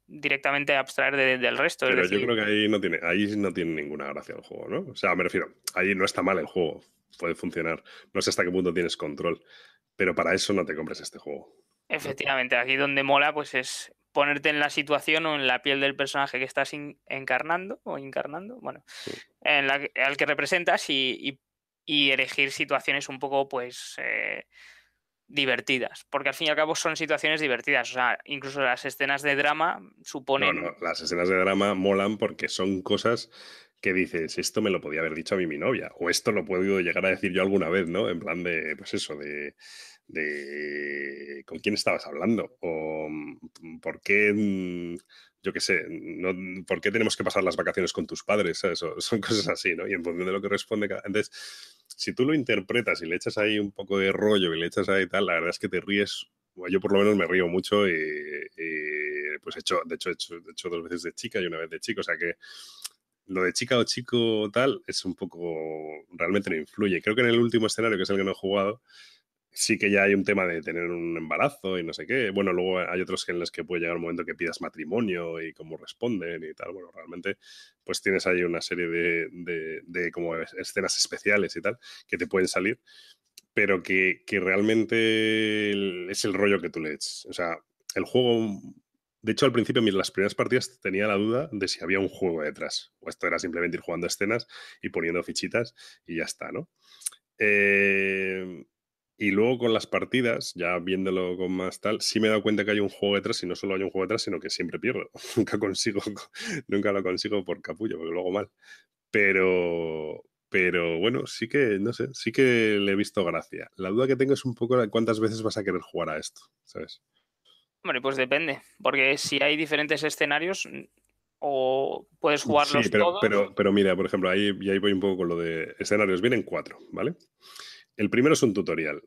directamente abstraer del resto. Pero yo creo que ahí no, tiene, ahí no tiene ninguna gracia el juego, ¿no? O sea, me refiero, ahí no está mal el juego, puede funcionar. No sé hasta qué punto tienes control, pero para eso no te compres este juego. Efectivamente, aquí donde mola pues es ponerte en la situación o en la piel del personaje que estás encarnando o encarnando, bueno, en la, al que representas y, y, elegir situaciones un poco, pues, eh, divertidas, porque al fin y al cabo son situaciones divertidas, o sea, incluso las escenas de drama suponen... No, no, las escenas de drama molan porque son cosas que dices, esto me lo podía haber dicho a mí mi novia, o esto lo puedo llegar a decir yo alguna vez, ¿no? En plan de, pues eso, de de con quién estabas hablando o mm, por qué, mm, yo qué sé, no, por qué tenemos que pasar las vacaciones con tus padres, son cosas así, ¿no? Y en función de lo que responde cada... Entonces, si tú lo interpretas y le echas ahí un poco de rollo y le echas ahí tal, la verdad es que te ríes, yo por lo menos me río mucho y, pues he hecho, de hecho, he hecho, he hecho dos veces de chica y una vez de chico, o sea que lo de chica o chico tal es un poco, realmente no influye. Creo que en el último escenario, que es el que no he jugado, sí que ya hay un tema de tener un embarazo y no sé qué. Bueno, luego hay otros en los que puede llegar un momento que pidas matrimonio y cómo responden y tal. Bueno, realmente pues tienes ahí una serie de, de, como escenas especiales y tal que te pueden salir, pero que, que realmente es el rollo que tú le eches. O sea, el juego... De hecho, al principio, en las primeras partidas tenía la duda de si había un juego detrás. O esto era simplemente ir jugando escenas y poniendo fichitas y ya está, ¿no? Eh, y luego con las partidas, ya viéndolo con más tal, sí me he dado cuenta que hay un juego detrás y no solo hay un juego detrás, sino que siempre pierdo. nunca consigo, nunca lo consigo por capullo, porque luego mal. Pero, pero bueno, sí que, no sé, sí que le he visto gracia. La duda que tengo es un poco cuántas veces vas a querer jugar a esto, ¿sabes? Hombre, pues depende, porque si hay diferentes escenarios, o puedes jugarlos sí, pero, todos. Pero, pero mira, por ejemplo, ahí, ahí voy un poco con lo de escenarios. Vienen cuatro, ¿vale? El primero es un tutorial.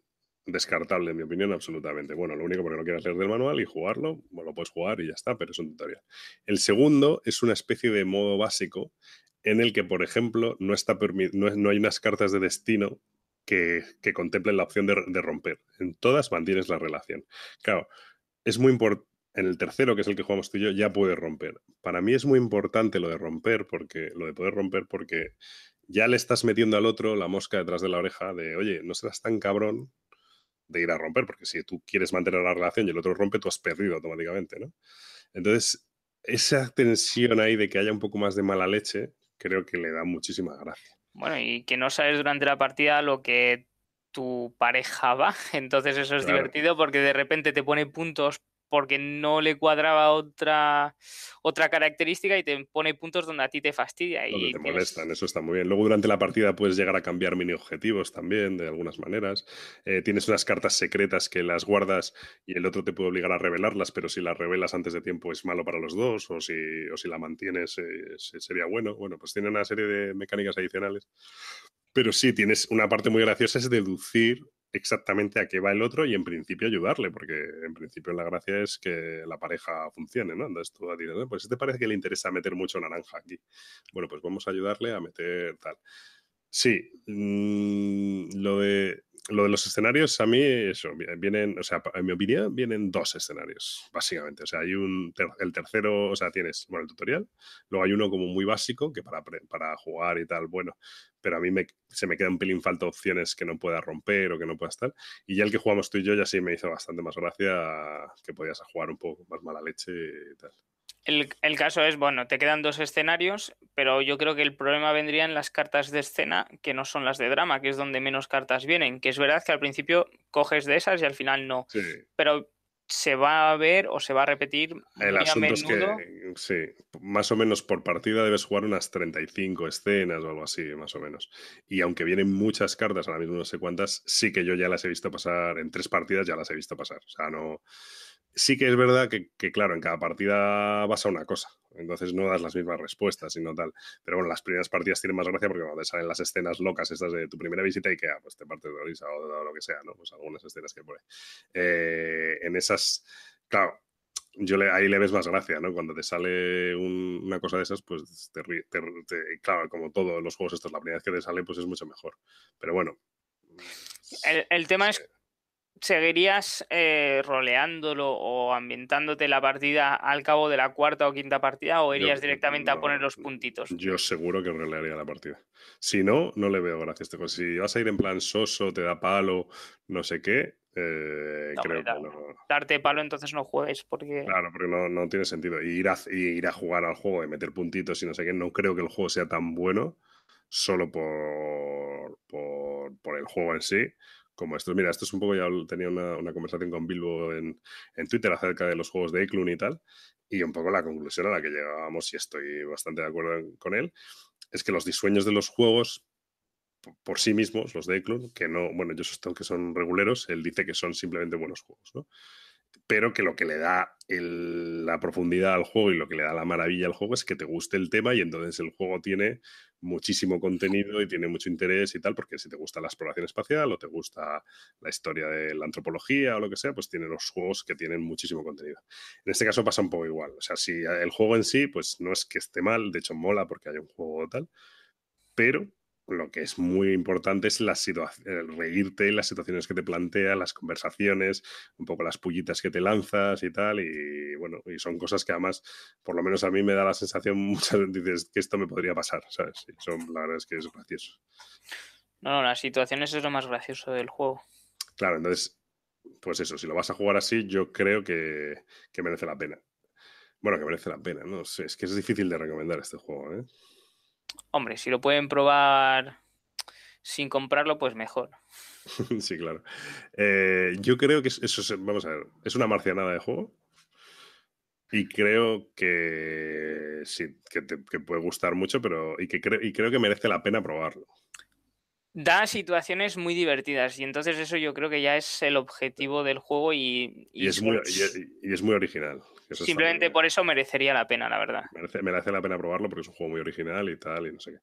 Descartable, en mi opinión, absolutamente. Bueno, lo único porque no quieras leer del manual y jugarlo, bueno, lo puedes jugar y ya está, pero es un tutorial. El segundo es una especie de modo básico en el que, por ejemplo, no, está no, no hay unas cartas de destino que, contemplen la opción de, romper. En todas mantienes la relación. Claro, es muy importante. En el tercero, que es el que jugamos tú y yo, ya puedes romper. Para mí es muy importante lo de romper, porque lo de poder romper, porque ya le estás metiendo al otro la mosca detrás de la oreja de, oye, no serás tan cabrón de ir a romper, porque si tú quieres mantener la relación y el otro rompe, tú has perdido automáticamente, ¿no? Entonces, esa tensión ahí de que haya un poco más de mala leche, creo que le da muchísima gracia. Bueno, y que no sabes durante la partida lo que tu pareja va, entonces eso es divertido porque de repente te pone puntos porque no le cuadraba otra, otra característica y te pone puntos donde a ti te fastidia. y te molestan, eso está muy bien. Luego durante la partida puedes llegar a cambiar mini objetivos también, de algunas maneras. Eh, tienes unas cartas secretas que las guardas y el otro te puede obligar a revelarlas, pero si las revelas antes de tiempo es malo para los dos, o si, o si la mantienes eh, sería bueno. Bueno, pues tiene una serie de mecánicas adicionales. Pero sí, tienes una parte muy graciosa, es deducir exactamente a qué va el otro y en principio ayudarle, porque en principio la gracia es que la pareja funcione, ¿no? Entonces tú dices, pues te parece que le interesa meter mucho naranja aquí. Bueno, pues vamos a ayudarle a meter tal. Sí, mm, lo de lo de los escenarios, a mí, eso, vienen, o sea, en mi opinión, vienen dos escenarios, básicamente. O sea, hay un, el tercero, o sea, tienes, bueno, el tutorial, luego hay uno como muy básico, que para, para jugar y tal, bueno, pero a mí me, se me queda un pelín falta opciones que no pueda romper o que no pueda estar. Y ya el que jugamos tú y yo ya sí me hizo bastante más gracia que podías jugar un poco más mala leche y tal. El, caso es, bueno, te quedan dos escenarios, pero yo creo que el problema vendría en las cartas de escena que no son las de drama, que es donde menos cartas vienen. Que es verdad que al principio coges de esas y al final no. Pero se va a ver o se va a repetir. El asunto es que, sí, más o menos por partida debes jugar unas 35 escenas o algo así, más o menos. Y aunque vienen muchas cartas, ahora mismo no sé cuántas, sí que yo ya las he visto pasar, en tres partidas ya las he visto pasar. O sea, no sí que es verdad que, claro, en cada partida vas a una cosa. Entonces no das las mismas respuestas, sino tal. Pero bueno, las primeras partidas tienen más gracia porque cuando te salen las escenas locas estas de tu primera visita a Ikea, pues te partes de risa o, lo que sea, ¿no? Pues algunas escenas que pone. Eh, en esas, claro, yo le, ahí le ves más gracia, ¿no? Cuando te sale una cosa de esas, pues te, te, claro, como todos los juegos estos, la primera vez que te sale, pues es mucho mejor. Pero bueno. El, el tema es ¿Seguirías eh, roleándolo o ambientándote la partida al cabo de la cuarta o quinta partida o irías directamente a poner los puntitos? Yo seguro que rolearía la partida. Si no, no le veo gracia a este Si vas a ir en plan soso, te da palo, no sé qué, eh, creo que no. Darte palo entonces no juegues porque... Claro, porque no, tiene sentido. Y ir, a, ir a jugar al juego y meter puntitos y no sé qué, no creo que el juego sea tan bueno solo por, por, por el juego en sí como esto. Mira, esto es un poco, ya tenía una, conversación con Bilbo en, Twitter acerca de los juegos de Eklund y tal, y un poco la conclusión a la que llegábamos, y estoy bastante de acuerdo con él, es que los disueños de los juegos por sí mismos, los de Eklund, que no, bueno, yo sostengo que son reguleros, él dice que son simplemente buenos juegos, ¿no? Pero que lo que le da la profundidad al juego y lo que le da la maravilla al juego es que te guste el tema y entonces el juego tiene muchísimo contenido y tiene mucho interés y tal, porque si te gusta la exploración espacial o te gusta la historia de la antropología o lo que sea, pues tiene los juegos que tienen muchísimo contenido. En este caso pasa un poco igual, o sea, si el juego en sí, pues no es que esté mal, de hecho mola porque hay un juego tal, pero lo que es muy importante es la situación, reírte, las situaciones que te plantea, las conversaciones, un poco las pullitas que te lanzas y tal. Y bueno, y son cosas que además, por lo menos a mí me da la sensación muchas veces que esto me podría pasar, ¿sabes? son, la verdad es que es gracioso. No, no, las situaciones es lo más gracioso del juego. Claro, entonces, pues eso, si lo vas a jugar así, yo creo que, que merece la pena. Bueno, que merece la pena, no sé, es que es difícil de recomendar este juego, ¿eh? Hombre, si lo pueden probar sin comprarlo, pues mejor. sí, claro. Eh, yo creo que eso es, vamos a ver, es una marcianada de juego. Y creo que sí, que, te, puede gustar mucho, pero y que y creo que merece la pena probarlo. Da situaciones muy divertidas y entonces eso yo creo que ya es el objetivo del juego y, y, es, muy, y es, muy, original. Simplemente por eso merecería la pena, la verdad. Merece, merece la pena probarlo porque es un juego muy original y tal y no sé qué.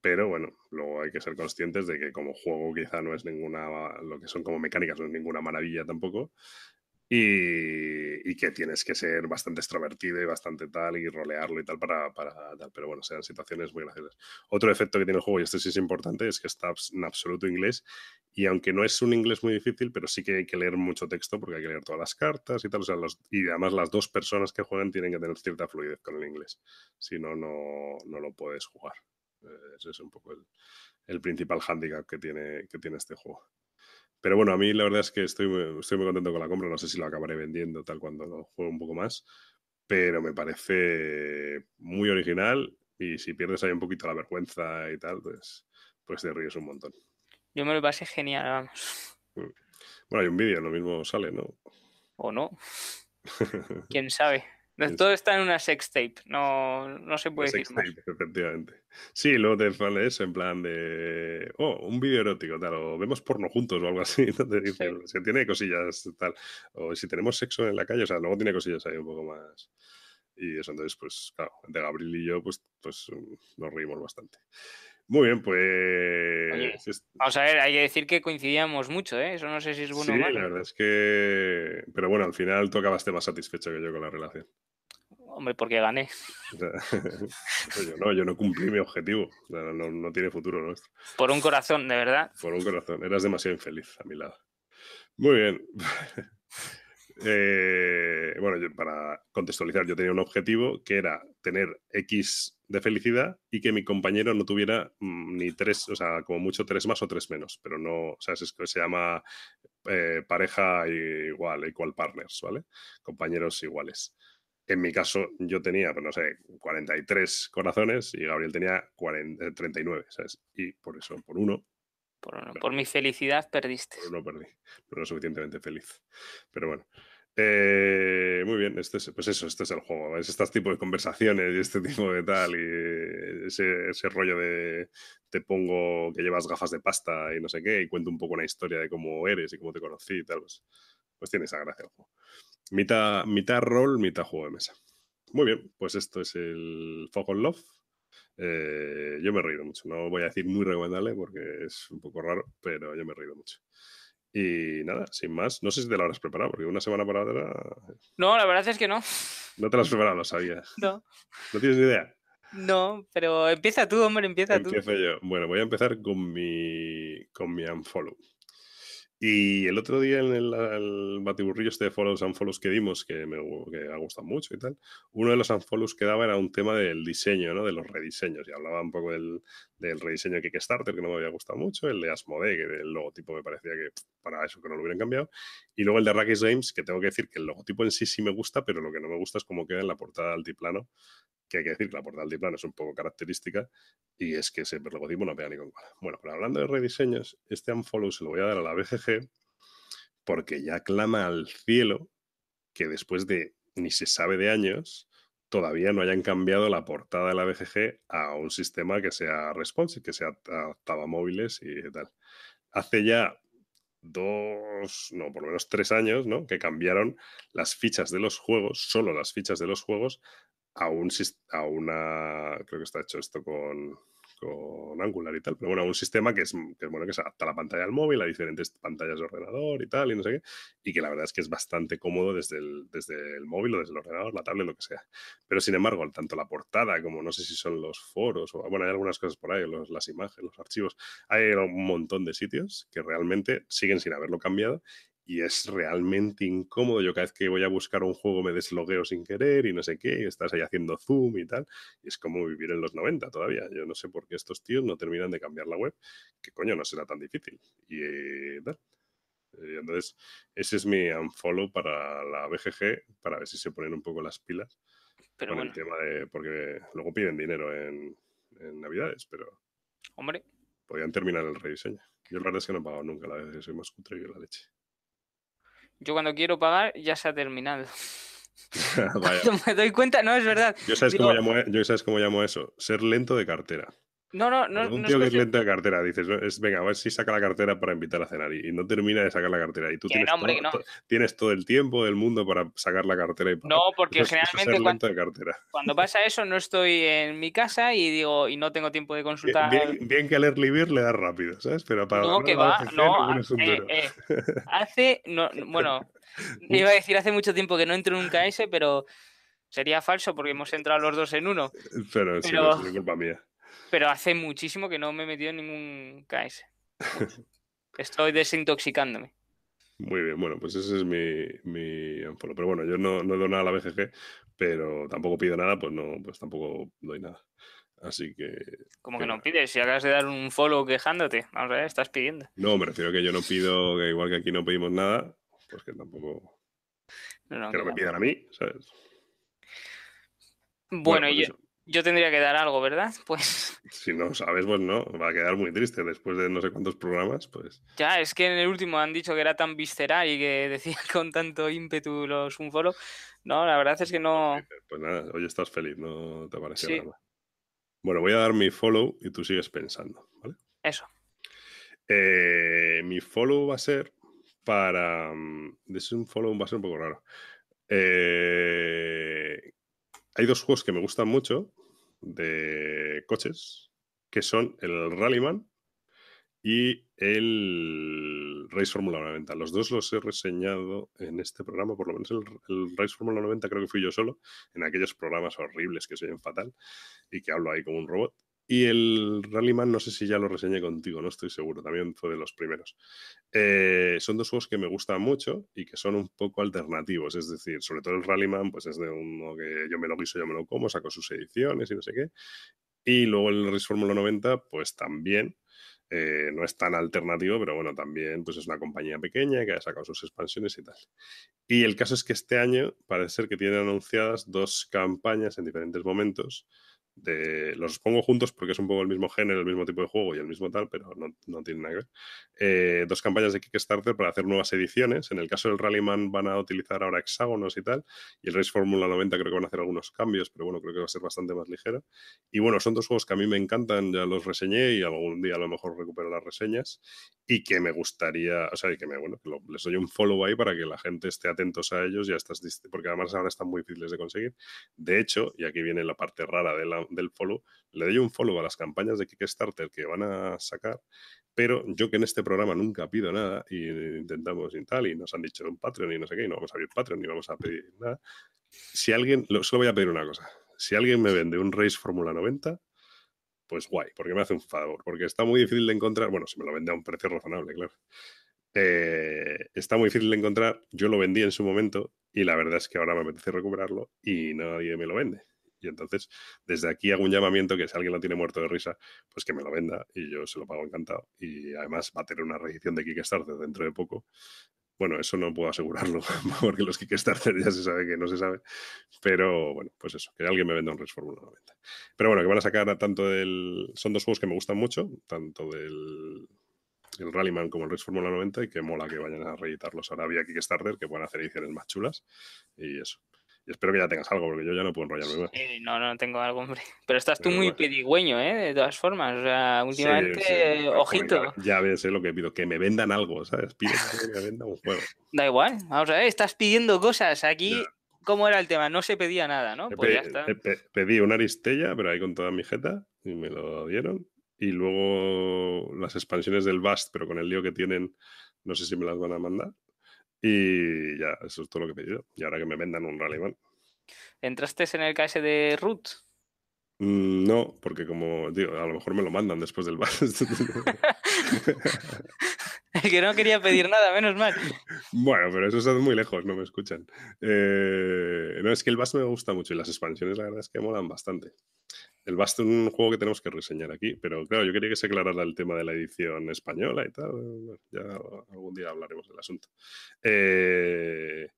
Pero bueno, luego hay que ser conscientes de que como juego quizá no es ninguna, lo que son como mecánicas no es ninguna maravilla tampoco. Y, que tienes que ser bastante extrovertido y bastante tal y rolearlo y tal para, tal. Pero bueno, sean situaciones muy graciosas. Otro efecto que tiene el juego, y esto sí es importante, es que está en absoluto inglés. Y aunque no es un inglés muy difícil, pero sí que hay que leer mucho texto porque hay que leer todas las cartas y tal. O sea, y además las dos personas que juegan tienen que tener cierta fluidez con el inglés. Si no, no, no lo puedes jugar. Eh, ese es un poco el, el principal hándicap que tiene, que tiene este juego. Pero bueno, a mí la verdad es que estoy muy, estoy muy contento con la compra. No sé si lo acabaré vendiendo tal cuando lo juegue un poco más. Pero me parece muy original. Y si pierdes ahí un poquito la vergüenza y tal, pues, pues te ríes un montón. Yo me lo pasé genial, vamos. Mm. Bueno, hay un vídeo, lo mismo sale, ¿no? ¿O no? ¿Quién sabe? Todo está en una sex tape, no, no se puede decir más. efectivamente. Sí, luego te sale eso en plan de, oh, un vídeo erótico, tal, o vemos porno juntos o algo así, ¿no? te dicen, tiene cosillas tal, o si tenemos sexo en la calle, o sea, luego tiene cosillas ahí un poco más. Y eso, entonces, pues, claro, entre Gabriel y yo, pues, pues nos reímos bastante. Muy bien, pues. vamos a ver, hay que decir que coincidíamos mucho, ¿eh? Eso no sé si es bueno o malo. Sí, la verdad es que. Pero bueno, al final tú acabaste más satisfecho que yo con la relación. Hombre, porque gané. yo no, yo no cumplí mi objetivo. no, no, tiene futuro nuestro. Por un corazón, de verdad. Por un corazón. Eras demasiado infeliz a mi lado. Muy bien. Eh, bueno, para contextualizar, yo tenía un objetivo que era tener X de felicidad y que mi compañero no tuviera mm, ni tres, o sea, como mucho tres más o tres menos, pero no, o sea, es, se llama eh, pareja igual, equal partners, ¿vale? Compañeros iguales. En mi caso, yo tenía, pues no sé, 43 corazones y Gabriel tenía 39, eh, ¿sabes? Y por eso, por uno. Por, por mi felicidad perdiste. Por uno perdí. No era suficientemente feliz. Pero bueno. Eh, muy bien, este es, pues eso, este es el juego. Es este tipo de conversaciones y este tipo de tal. Y ese, ese rollo de te pongo que llevas gafas de pasta y no sé qué, y cuento un poco una historia de cómo eres y cómo te conocí y tal. Pues, pues tiene esa gracia el juego. Mitad, mitad rol, mitad juego de mesa. Muy bien, pues esto es el Fog on Love. Eh, yo me he reído mucho. No voy a decir muy recomendable porque es un poco raro, pero yo me he reído mucho. Y nada, sin más, no sé si te lo habrás preparado, porque una semana para otra. No, la verdad es que no. No te lo has preparado, lo sabías. No. ¿No tienes ni idea? No, pero empieza tú, hombre, empieza tú. Empiezo yo. Bueno, voy a empezar con mi, con mi unfollow. Y el otro día en el, batiburrillo este de follows and que dimos, que me que ha gustado mucho y tal, uno de los unfollows que daba era un tema del diseño, ¿no? De los rediseños. Y hablaba un poco del, del rediseño de Kickstarter, que no me había gustado mucho, el de Asmodee, que el logotipo me parecía que para eso que no lo hubieran cambiado. Y luego el de Rakis Games, que tengo que decir que el logotipo en sí sí me gusta, pero lo que no me gusta es cómo queda en la portada altiplano, que hay que decir la portada altiplano es un poco característica, y es que ese logotipo no pega ni con. Bueno, pero hablando de rediseños, este unfollow se lo voy a dar a la BGG porque ya clama al cielo que después de ni se sabe de años, todavía no hayan cambiado la portada de la BGG a un sistema que sea responsive, que sea adaptado a móviles y tal. Hace ya dos, no, por lo menos tres años, ¿no? Que cambiaron las fichas de los juegos, solo las fichas de los juegos, a, un, a una, creo que está hecho esto con, con Angular y tal, pero bueno, un sistema que es, que, bueno, que se adapta a la pantalla del móvil, a diferentes pantallas de ordenador y tal, y no sé qué, y que la verdad es que es bastante cómodo desde el, desde el móvil o desde el ordenador, la tablet, lo que sea. Pero sin embargo, tanto la portada como no sé si son los foros, o bueno, hay algunas cosas por ahí, las imágenes, los archivos, hay un montón de sitios que realmente siguen sin haberlo cambiado y es realmente incómodo. Yo cada vez que voy a buscar un juego me deslogueo sin querer y no sé qué, y estás ahí haciendo zoom y tal. Y es como vivir en los 90 todavía. Yo no sé por qué estos tíos no terminan de cambiar la web, que coño no será tan difícil. Y eh, entonces, ese es mi unfollow para la BGG, para ver si se ponen un poco las pilas pero con el tema de. Porque luego piden dinero en, Navidades, pero. Hombre. Podrían terminar el rediseño. Yo la verdad es que no he pagado nunca la BGG, soy más cutre que la leche. Yo cuando quiero pagar ya se ha terminado. me doy cuenta, no, es verdad. Yo sabes, cómo llamo, e, yo sabes cómo llamo eso, ser lento de cartera. No, no, no. Un tío que es lento de cartera, dices, es, venga, a ver si saca la cartera para invitar a cenar y, no termina de sacar la cartera. Y tú tienes, todo, tienes todo el tiempo del mundo para sacar la cartera y No, porque generalmente cuando, cuando, pasa eso no estoy en mi casa y digo, y no tengo tiempo de consultar. Bien, que al early le da rápido, ¿sabes? Pero para no, que va, no, eh, eh, hace, no, bueno, iba a decir hace mucho tiempo que no entro en un KS, pero sería falso porque hemos entrado los dos en uno. Pero, pero... sí, no es culpa mía pero hace muchísimo que no me he metido en ningún KS. Estoy desintoxicándome. Muy bien, bueno, pues ese es mi, mi Pero bueno, yo no, no doy nada a la BGG, pero tampoco pido nada, pues no, pues tampoco doy nada. Así que. Como que, no pides, si acabas de dar un follow quejándote, vamos a ver, estás pidiendo. No, me refiero a que yo no pido, que igual que aquí no pedimos nada, pues que tampoco. que no me pidan a mí, ¿sabes? Bueno, y pues yo, yo tendría que dar algo, ¿verdad? Pues Si no sabes, pues no, va a quedar muy triste después de no sé cuántos programas, pues. Ya, es que en el último han dicho que era tan visceral y que decía con tanto ímpetu los un foro. No, la verdad es que no. Pues nada, hoy estás feliz, no te parece nada. Bueno, voy a dar mi follow y tú sigues pensando, ¿vale? Eso. Eh, mi follow va a ser para. Mm, es un follow va a ser un poco raro. Eh, hay dos juegos que me gustan mucho de coches, que son el Rallyman y el Race Formula 90. Los dos los he reseñado en este programa, por lo menos el, Race Formula 90 creo que fui yo solo, en aquellos programas horribles que se oyen fatal y que hablo ahí como un robot. Y el Rallyman, no sé si ya lo reseñé contigo, no estoy seguro, también fue de los primeros. Eh, son dos juegos que me gustan mucho y que son un poco alternativos, es decir, sobre todo el Rallyman, pues es de uno que yo me lo guiso, yo me lo como, saco sus ediciones y no sé qué. Y luego el Race Fórmula 90, pues también, eh, no es tan alternativo, pero bueno, también pues es una compañía pequeña que ha sacado sus expansiones y tal. Y el caso es que este año parece ser que tienen anunciadas dos campañas en diferentes momentos los pongo juntos porque es un poco el mismo género, el mismo tipo de juego y el mismo tal, pero no, no tienen nada que ver. Eh, dos campañas de Kickstarter para hacer nuevas ediciones. En el caso del Rallyman van a utilizar ahora hexágonos y tal, y el Race Formula 90 creo que van a hacer algunos cambios, pero bueno, creo que va a ser bastante más ligero. Y bueno, son dos juegos que a mí me encantan, ya los reseñé y algún día a lo mejor recupero las reseñas y que me gustaría, o sea, y que me, bueno, que les doy un follow ahí para que la gente esté atentos a ellos y a estas, porque además ahora están muy difíciles de conseguir. De hecho, y aquí viene la parte rara de la, del follow, le doy un follow a las campañas de Kickstarter que van a sacar, pero yo que en este programa nunca pido nada y intentamos y tal, y nos han dicho un Patreon y no sé qué, y no vamos a abrir Patreon ni vamos a pedir nada. Si alguien, solo voy a pedir una cosa, si alguien me vende un Race Fórmula 90, pues guay, porque me hace un favor, porque está muy difícil de encontrar, bueno, si me lo vende a un precio razonable, claro. Eh, está muy difícil de encontrar, yo lo vendí en su momento y la verdad es que ahora me apetece recuperarlo y nadie me lo vende. Y entonces, desde aquí hago un llamamiento que si alguien lo tiene muerto de risa, pues que me lo venda y yo se lo pago encantado. Y además va a tener una reedición de Kickstarter dentro de poco. Bueno, eso no puedo asegurarlo, porque los Kickstarter ya se sabe que no se sabe. Pero bueno, pues eso, que alguien me venda un Race Formula 90. Pero bueno, que van a sacar tanto del. Son dos juegos que me gustan mucho, tanto del el Rallyman como el Race Formula 90 y que mola que vayan a reeditarlos ahora vía Kickstarter, que puedan hacer ediciones más chulas y eso. Espero que ya tengas algo, porque yo ya no puedo enrollarme más. no, no tengo algo, hombre. Pero estás tú muy pedigüeño, ¿eh? De todas formas. O sea, últimamente, ojito. Ya, ves lo que pido, que me vendan algo, ¿sabes? Pido que me vendan un juego. Da igual, vamos a ver, estás pidiendo cosas. Aquí, ¿cómo era el tema? No se pedía nada, ¿no? Pues ya está. pedí una Aristella, pero ahí con toda mi jeta, y me lo dieron. Y luego las expansiones del Bast, pero con el lío que tienen, no sé si me las van a mandar. Y ya, eso es todo lo que he pedido. Y ahora que me vendan un Rallyman. ¿Entraste en el KS de Root? Mm, no, porque como digo, a lo mejor me lo mandan después del bar. que no quería pedir nada, menos mal. Bueno, pero eso está muy lejos, no me escuchan. Eh, no, es que el Bass me gusta mucho y las expansiones la verdad es que molan bastante. El Bast es un juego que tenemos que reseñar aquí, pero claro, yo quería que se aclarara el tema de la edición española y tal. ya algún día hablaremos del asunto. Eh,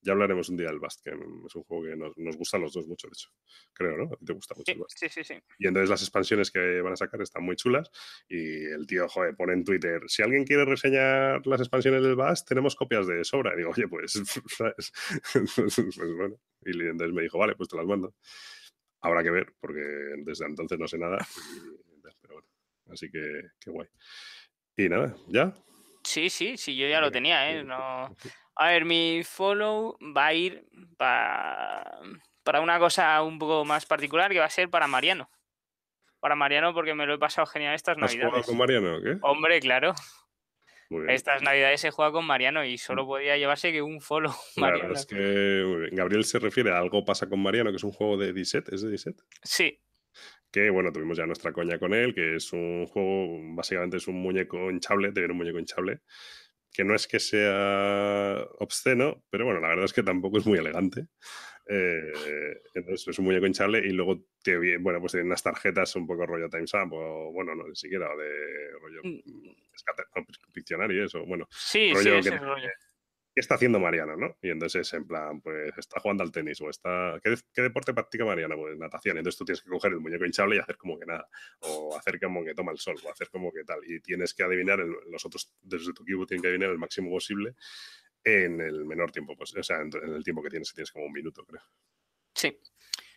ya hablaremos un día del Bast, que es un juego que nos, nos, gusta a los dos mucho, de hecho. Creo, ¿no? te gusta mucho el Bast. Sí, sí, sí. Y entonces las expansiones que van a sacar están muy chulas. Y el tío, joder, pone en Twitter: si alguien quiere reseñar las expansiones del Bast, tenemos copias de sobra. Y digo, oye, pues, ¿sabes? pues bueno. Y entonces me dijo, vale, pues te las mando. Habrá que ver, porque desde entonces no sé nada. pero bueno, así que, qué guay. Y nada, ¿ya? Sí, sí, sí, yo ya lo tenía, ¿eh? No... A ver, mi follow va a ir para, para una cosa un poco más particular que va a ser para Mariano. Para Mariano porque me lo he pasado genial estas navidades. ¿Has jugado con Mariano o qué? Hombre, claro. Estas navidades se juega con Mariano y solo mm. podía llevarse que un follow. Mariano. es que Gabriel se refiere a algo pasa con Mariano, que es un juego de Disset, ¿es de Disset? Sí. Que bueno, tuvimos ya nuestra coña con él, que es un juego, básicamente es un muñeco hinchable, te viene un muñeco hinchable, que no es que sea obsceno, pero bueno, la verdad es que tampoco es muy elegante. Eh, entonces es un muñeco hinchable y luego te, bueno, pues tiene unas tarjetas un poco rollo Time's Up o bueno, no ni siquiera de rollo mm. eso, bueno. Sí, rollo sí, rollo. ¿Qué está haciendo Mariano, no? Y entonces, en plan, pues está jugando al tenis o está... ¿Qué, deporte practica Mariano? Pues natación. Entonces tú tienes que coger el muñeco hinchable y hacer como que nada. O hacer como que toma el sol, o hacer como que tal. Y tienes que adivinar, los otros desde tu equipo tienen que adivinar el máximo posible en el menor tiempo, pues, o sea, en, el tiempo que tienes, tienes como un minuto, creo. Sí.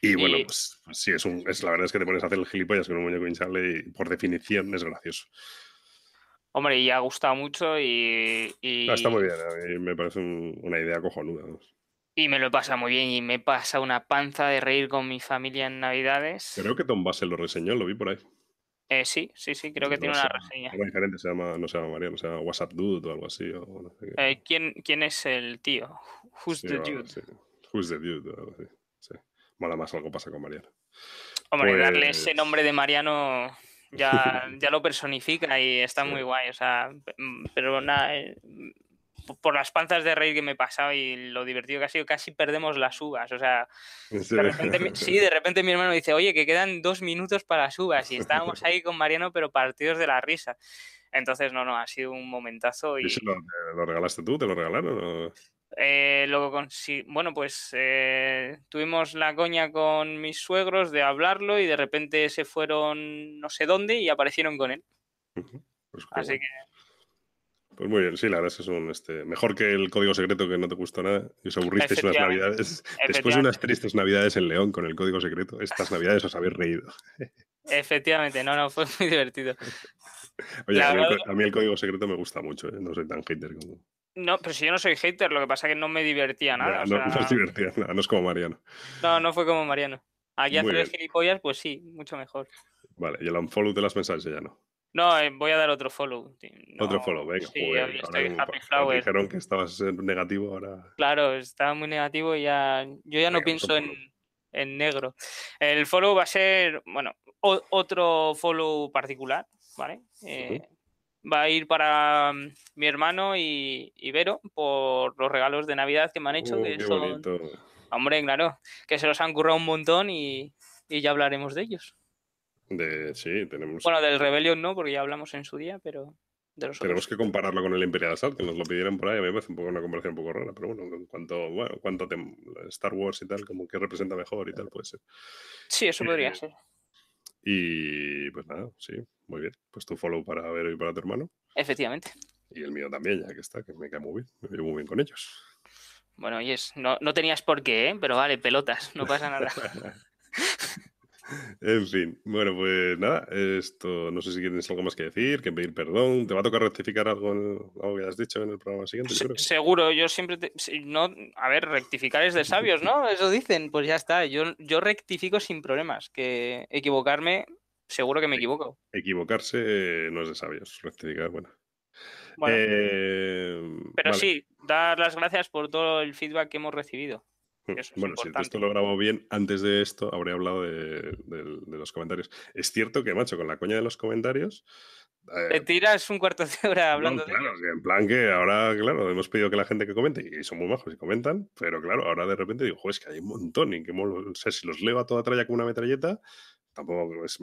Y bueno, pues, pues, sí, es, un, es la verdad es que te pones a hacer el gilipollas con un muñeco hinchable y por definición es gracioso. Hombre, y ha gustado mucho y. está muy bien, a mí me parece una idea cojonuda. Y me lo pasa muy bien y me pasa una panza de reír con mi familia en Navidades. Creo que Tom Basel lo reseñó, lo vi por ahí. Eh, sí, sí, sí, creo que tiene una reseña. Algo diferente, se llama, no se llama Mariano, se llama WhatsApp Dude o algo así. eh, ¿quién, ¿quién, es el tío? Who's the dude? Who's the dude o algo así. Sí. Mola más algo pasa con Mariano. Hombre, darle ese pues nombre de Mariano ya, ya lo personifica y está muy guay. O sea, pero nada, eh, por las panzas de rey que me he pasado y lo divertido que ha sido, casi perdemos las uvas. O sea, de repente, sí, de repente mi hermano dice, oye, que quedan dos minutos para las uvas y estábamos ahí con Mariano, pero partidos de la risa. Entonces, no, no, ha sido un momentazo. ¿Y, lo, lo, regalaste tú? ¿Te lo regalaron? Eh, luego, con, bueno, pues eh, tuvimos la coña con mis suegros de hablarlo y de repente se fueron no sé dónde y aparecieron con él. Pues Así que. Pues muy bien, sí, la verdad es que es un este, mejor que el código secreto que no te gustó nada y os aburristeis unas navidades. Después de unas tristes navidades en León con el código secreto, estas navidades os habéis reído. Efectivamente, no, no, fue muy divertido. Oye, a mí, el, código secreto me gusta mucho, ¿eh? no soy tan hater como. No, pero si yo no soy hater, lo que pasa es que no me divertía nada. No, no, divertía nada, no es como Mariano. No, no fue como Mariano. Aquí hacer gilipollas, pues sí, mucho mejor. Vale, y el unfollow de las mensajes ya no. No, eh, voy a dar otro follow. otro follow, venga. Sí, estoy Happy Flower. Dijeron que estabas negativo ahora. Claro, estaba muy negativo y ya. Yo ya no pienso en, en, negro. El follow va a ser, bueno, otro follow particular, ¿vale? Eh, va a ir para mm, mi hermano y, Vero por los regalos de Navidad que me han hecho. Uh, que son... Hombre, claro, que se los han currado un montón y, ya hablaremos de ellos. De, sí, tenemos. Bueno, del Rebellion no, porque ya hablamos en su día, pero. Tenemos que compararlo con el Imperial Assault, que nos lo pidieron por ahí. A mí me parece un poco una comparación un poco rara, pero bueno, en cuanto, bueno, cuanto Star Wars y tal, como que representa mejor y tal, puede ser. Sí, eso podría eh, ser. Y pues nada, sí, muy bien. Pues tu follow para Vero y para tu hermano. Efectivamente. Y el mío también, ya que está, que me cae muy bien. Me veo muy bien con ellos. Bueno, oyes, no, no tenías por qué, ¿eh? pero vale, pelotas, no pasa nada. en fin, bueno, pues nada, esto no sé si tienes algo más que decir, que pedir perdón. ¿Te va a tocar rectificar algo, algo que has dicho en el programa siguiente? seguro, yo siempre. no, a ver, rectificar es de sabios, ¿no? Eso dicen, pues ya está. Yo, yo rectifico sin problemas. Que equivocarme, seguro que me equivoco. Equivocarse no es de sabios, rectificar, bueno. Eh, pero sí, dar las gracias por todo el feedback que hemos recibido. Bueno, si esto lo grabo bien, antes de esto habría hablado de, los comentarios. Es cierto que, macho, con la coña de los comentarios. Te eh, tiras un cuarto de hora hablando de claro, en plan que ahora, claro, hemos pedido que la gente que comente, y son muy majos y comentan, pero claro, ahora de repente digo, joder, es que hay un montón y que, no sé, si los leo a toda tralla como una metralleta, tampoco es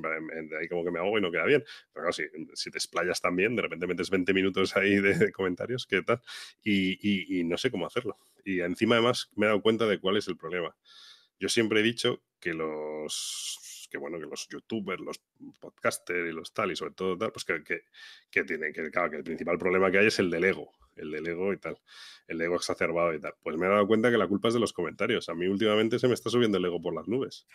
ahí como que me hago y no queda bien. Pero claro, si, si te explayas también, de repente metes 20 minutos ahí de, comentarios, ¿qué tal? Y, y, no sé cómo hacerlo. Y encima además me he dado cuenta de cuál es el problema. Yo siempre he dicho que los que bueno, que los youtubers, los podcasters y los tal, y sobre todo tal, pues que, que, que tienen, que claro, que el principal problema que hay es el del ego, el del ego y tal, el ego exacerbado y tal. Pues me he dado cuenta que la culpa es de los comentarios. A mí últimamente se me está subiendo el ego por las nubes.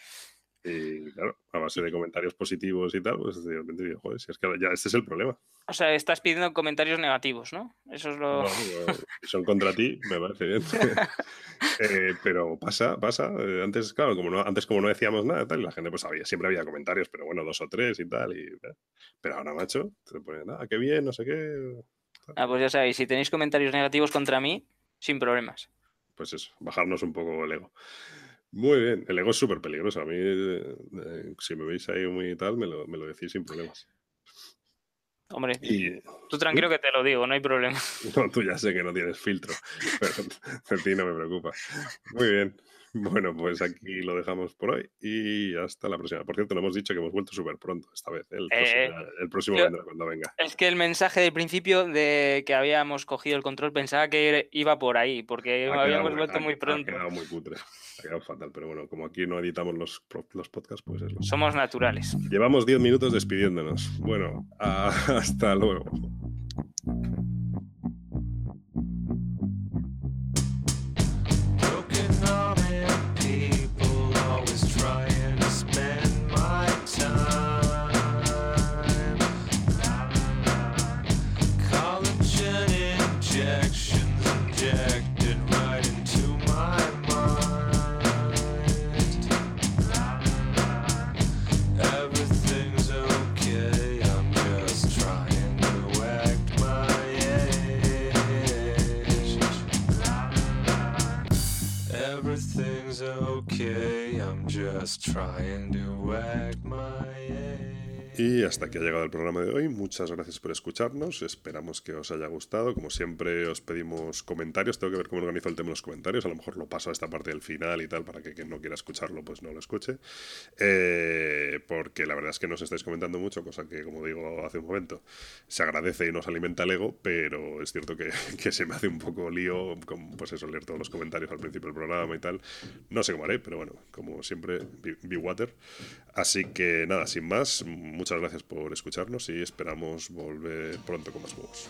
Y claro, a base de comentarios positivos y tal, pues de repente digo, joder, si es que ya este es el problema. O sea, estás pidiendo comentarios negativos, ¿no? Eso es lo. si son contra ti, me parece bien. Eh, pero pasa, pasa. Eh, antes, claro, como no, antes como no decíamos nada, tal, la gente pues había, siempre había comentarios, pero bueno, dos o tres y tal. Y, pero ahora, macho, te pone, nada, qué bien, no sé qué. Ah, pues ya sabéis, si tenéis comentarios negativos contra mí, sin problemas. Pues eso, bajarnos un poco el ego. Muy bien, el ego es súper peligroso. A mí, eh, si me veis ahí muy tal, me lo, me lo decís sin problemas. Hombre, tú tranquilo que te lo digo, no hay problema. No, tú ya sé que no tienes filtro, pero a ti no me preocupa. Muy bien. Bueno, pues aquí lo dejamos por hoy y hasta la próxima. Por cierto, lo hemos dicho que hemos vuelto súper pronto esta vez. El, eh, próximo, vendrá cuando venga. Es que el mensaje del principio de que habíamos cogido el control pensaba que iba por ahí, porque habíamos vuelto muy pronto. Ha quedado muy cutre, ha quedado fatal. Pero bueno, como aquí no editamos los, los podcasts, pues es lo Somos naturales. Llevamos 10 minutos despidiéndonos. Bueno, hasta luego. everything's okay. I'm just trying to act my age. Y hasta aquí ha llegado el programa de hoy. Muchas gracias por escucharnos. Esperamos que os haya gustado. Como siempre, os pedimos comentarios. Tengo que ver cómo organizo el tema de los comentarios. A lo mejor lo paso a esta parte del final y tal, para que quien no quiera escucharlo, pues no lo escuche. Eh, porque la verdad es que nos estáis comentando mucho, cosa que, como digo hace un momento, se agradece y nos alimenta el ego, pero es cierto que, que se me hace un poco lío, pues eso, leer todos los comentarios al principio del programa y tal. No sé cómo haré, pero bueno, como siempre, be water. Así que nada, sin más, muchas gracias por escucharnos y esperamos volver pronto con más juegos.